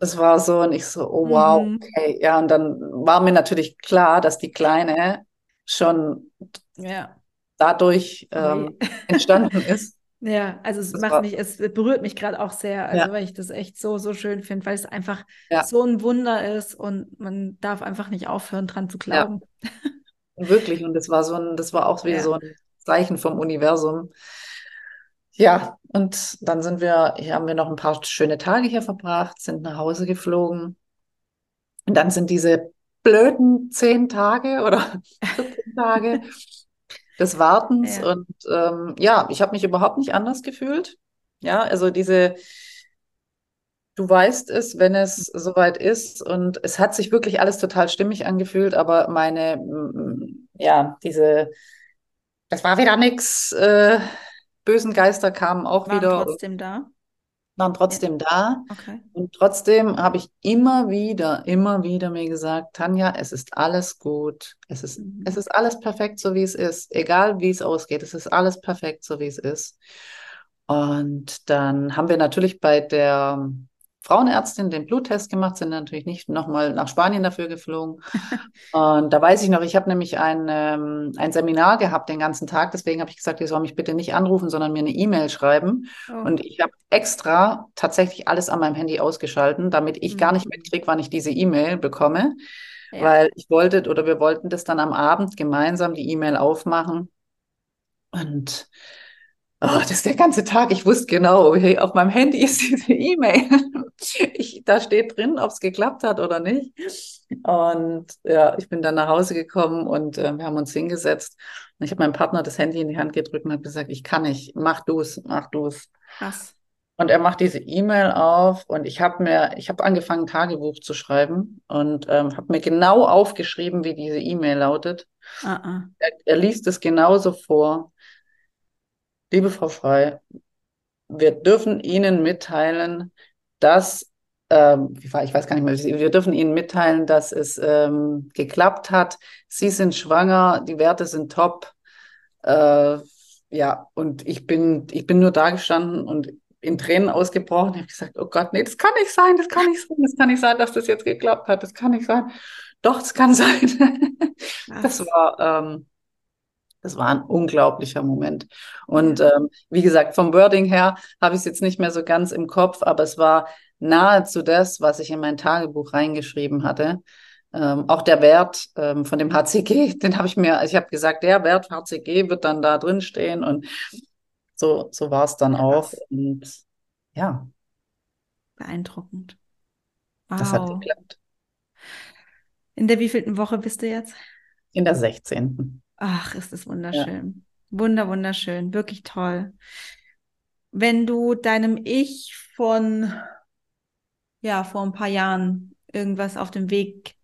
Speaker 2: Das war so und ich so, oh wow,
Speaker 3: Mhm.
Speaker 2: okay. Ja, und dann war mir natürlich klar, dass die Kleine schon
Speaker 3: Ja.
Speaker 2: dadurch ähm,
Speaker 3: Ui.
Speaker 2: entstanden ist.
Speaker 3: Ja, also es
Speaker 2: Das
Speaker 3: macht
Speaker 2: war-
Speaker 3: mich, es berührt mich gerade auch sehr, also
Speaker 2: Ja.
Speaker 3: weil ich das echt so, so schön finde, weil es einfach
Speaker 2: Ja.
Speaker 3: so ein Wunder ist und man darf einfach nicht aufhören, dran zu glauben.
Speaker 2: Wirklich. Und das war so ein, das war auch wie
Speaker 3: Ja.
Speaker 2: so ein Zeichen vom Universum. Ja, und dann sind wir, hier haben wir noch ein paar schöne Tage hier verbracht, sind nach Hause geflogen. Und dann sind diese blöden zehn Tage oder 14 Tage des Wartens.
Speaker 3: Ja.
Speaker 2: Und ähm, ja, ich habe mich überhaupt nicht anders gefühlt. Ja, also diese, du weißt es, wenn es soweit ist. Und es hat sich wirklich alles total stimmig angefühlt, aber meine, mm, ja, diese, das war wieder nix. Äh, bösen Geister kamen auch
Speaker 3: Waren
Speaker 2: wieder
Speaker 3: trotzdem da.
Speaker 2: waren trotzdem da.
Speaker 3: Okay.
Speaker 2: Und trotzdem habe ich immer wieder, immer wieder mir gesagt, Tanja, es ist alles gut. Es ist,
Speaker 3: Mhm.
Speaker 2: es ist alles perfekt, so wie es ist. Egal wie es ausgeht, es ist alles perfekt, so wie es ist. Und dann haben wir natürlich bei der Frauenärztin den Bluttest gemacht, sind natürlich nicht nochmal nach Spanien dafür geflogen. und da weiß ich noch, ich habe nämlich ein, ähm, ein Seminar gehabt den ganzen Tag, deswegen habe ich gesagt, ihr soll mich bitte nicht anrufen, sondern mir eine E-Mail schreiben. Oh. Und ich habe extra tatsächlich alles an meinem Handy ausgeschalten, damit ich mhm. gar nicht mitkriege, wann ich diese E-Mail bekomme. Ja. Weil ich wollte oder wir wollten das dann am Abend gemeinsam die E-Mail aufmachen. Und Oh, das ist der ganze Tag. Ich wusste genau, hey, auf meinem Handy ist diese E-Mail. da steht drin, ob es geklappt hat oder nicht. Und ja, ich bin dann nach Hause gekommen und äh, wir haben uns hingesetzt. Und ich habe meinem Partner das Handy in die Hand gedrückt und habe gesagt, ich kann nicht, mach du es, mach du es. Krass. Und er macht diese E-Mail auf und ich habe mir, ich habe angefangen, Tagebuch zu schreiben und ähm, habe mir genau aufgeschrieben, wie diese E-Mail lautet. Uh -uh. Er, er liest es genauso vor. Liebe Frau Frei, wir dürfen Ihnen mitteilen, dass, ähm, ich weiß gar nicht mehr, wir dürfen Ihnen mitteilen, dass es ähm, geklappt hat. Sie sind schwanger, die Werte sind top. Äh, ja, und ich bin, ich bin nur da gestanden und in Tränen ausgebrochen. Ich habe gesagt, oh Gott, nee, das kann nicht sein, das kann nicht sein, das kann nicht sein, dass das jetzt geklappt hat, das kann nicht sein. Doch, das kann sein. das war, ähm, das war ein unglaublicher Moment. Und ähm, wie gesagt, vom Wording her habe ich es jetzt nicht mehr so ganz im Kopf, aber es war nahezu das, was ich in mein Tagebuch reingeschrieben hatte. Ähm, auch der Wert ähm, von dem HCG, den habe ich mir, also ich habe gesagt, der Wert HCG wird dann da drin stehen und so, so war es dann ja, auch. Und ja.
Speaker 3: Beeindruckend.
Speaker 2: Wow. Das hat geklappt.
Speaker 3: In der wievielten Woche bist du jetzt?
Speaker 2: In der 16.
Speaker 3: Ach, ist es wunderschön. Ja. Wunder, wunderschön. Wirklich toll. Wenn du deinem Ich von, ja, vor ein paar Jahren irgendwas auf dem Weg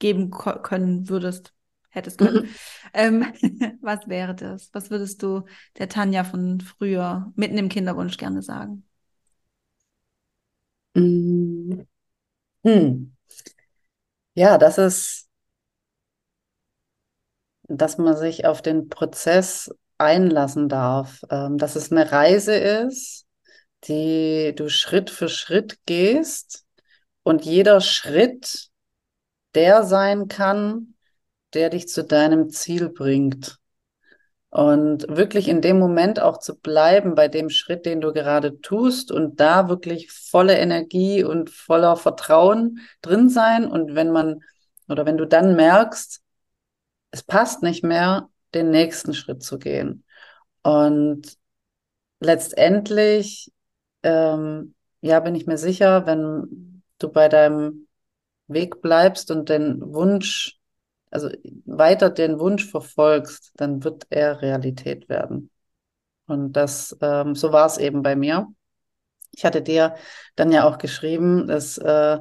Speaker 3: geben können würdest, hättest können, mhm. ähm, was wäre das? Was würdest du der Tanja von früher mitten im Kinderwunsch gerne sagen?
Speaker 2: Mhm. Hm. Ja, das ist dass man sich auf den Prozess einlassen darf, ähm, dass es eine Reise ist, die du Schritt für Schritt gehst und jeder Schritt der sein kann, der dich zu deinem Ziel bringt. Und wirklich in dem Moment auch zu bleiben bei dem Schritt, den du gerade tust und da wirklich volle Energie und voller Vertrauen drin sein. Und wenn man oder wenn du dann merkst, es passt nicht mehr, den nächsten Schritt zu gehen. Und letztendlich, ähm, ja, bin ich mir sicher, wenn du bei deinem Weg bleibst und den Wunsch, also weiter den Wunsch verfolgst, dann wird er Realität werden. Und das, ähm, so war es eben bei mir. Ich hatte dir dann ja auch geschrieben, dass äh,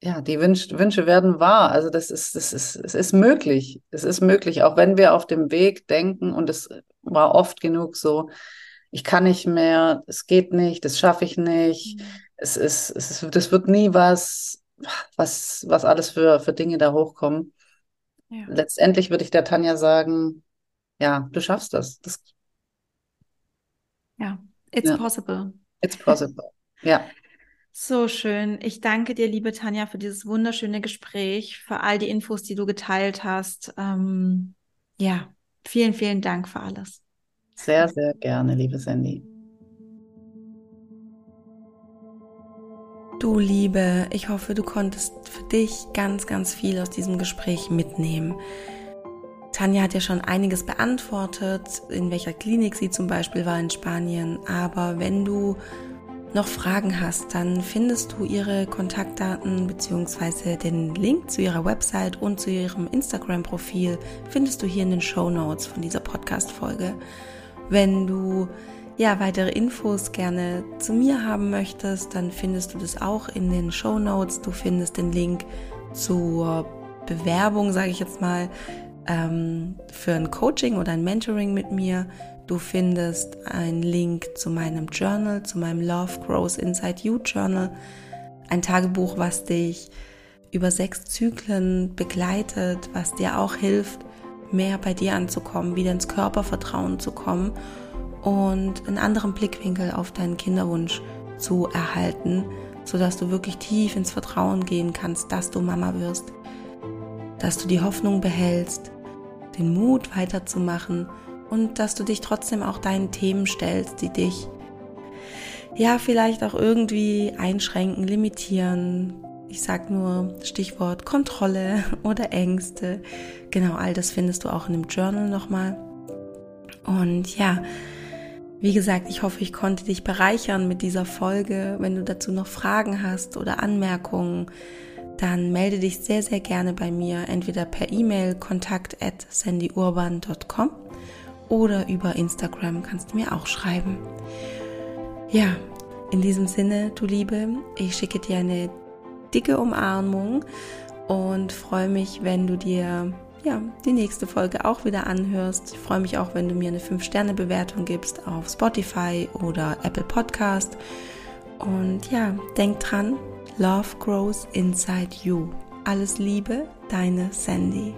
Speaker 2: ja, die Wünsch, Wünsche werden wahr. Also das ist, das ist, es ist möglich. Es ist möglich, auch wenn wir auf dem Weg denken und es war oft genug so, ich kann nicht mehr, es geht nicht, das schaffe ich nicht. Mhm. Es ist, es ist, das wird nie was, was, was alles für, für Dinge da hochkommen. Ja. Letztendlich würde ich der Tanja sagen, ja, du schaffst das. das
Speaker 3: ja, it's ja. possible.
Speaker 2: It's possible. Ja.
Speaker 3: So schön. Ich danke dir, liebe Tanja, für dieses wunderschöne Gespräch, für all die Infos, die du geteilt hast. Ähm, ja, vielen, vielen Dank für alles.
Speaker 2: Sehr, sehr gerne, liebe Sandy.
Speaker 1: Du Liebe, ich hoffe, du konntest für dich ganz, ganz viel aus diesem Gespräch mitnehmen. Tanja hat ja schon einiges beantwortet, in welcher Klinik sie zum Beispiel war in Spanien. Aber wenn du noch Fragen hast, dann findest du ihre Kontaktdaten bzw. den Link zu ihrer Website und zu ihrem Instagram-Profil findest du hier in den Show Notes von dieser Podcast-Folge. Wenn du ja weitere Infos gerne zu mir haben möchtest, dann findest du das auch in den Show Notes. Du findest den Link zur Bewerbung, sage ich jetzt mal, ähm, für ein Coaching oder ein Mentoring mit mir. Du findest einen Link zu meinem Journal, zu meinem Love Grows Inside You Journal, ein Tagebuch, was dich über sechs Zyklen begleitet, was dir auch hilft, mehr bei dir anzukommen, wieder ins Körpervertrauen zu kommen und einen anderen Blickwinkel auf deinen Kinderwunsch
Speaker 3: zu erhalten, sodass du wirklich tief ins Vertrauen gehen kannst, dass du Mama wirst, dass du die Hoffnung behältst, den Mut weiterzumachen und dass du dich trotzdem auch deinen Themen stellst, die dich ja vielleicht auch irgendwie einschränken, limitieren. Ich sag nur Stichwort Kontrolle oder Ängste. Genau, all das findest du auch in dem Journal nochmal. Und ja, wie gesagt, ich hoffe, ich konnte dich bereichern mit dieser Folge. Wenn du dazu noch Fragen hast oder Anmerkungen, dann melde dich sehr, sehr gerne bei mir, entweder per E-Mail kontakt at sandyurban.com oder über Instagram kannst du mir auch schreiben. Ja, in diesem Sinne, du Liebe, ich schicke dir eine dicke Umarmung und freue mich, wenn du dir ja, die nächste Folge auch wieder anhörst. Ich freue mich auch, wenn du mir eine 5-Sterne-Bewertung gibst auf Spotify oder Apple Podcast. Und ja, denk dran, Love grows inside you. Alles Liebe, deine Sandy.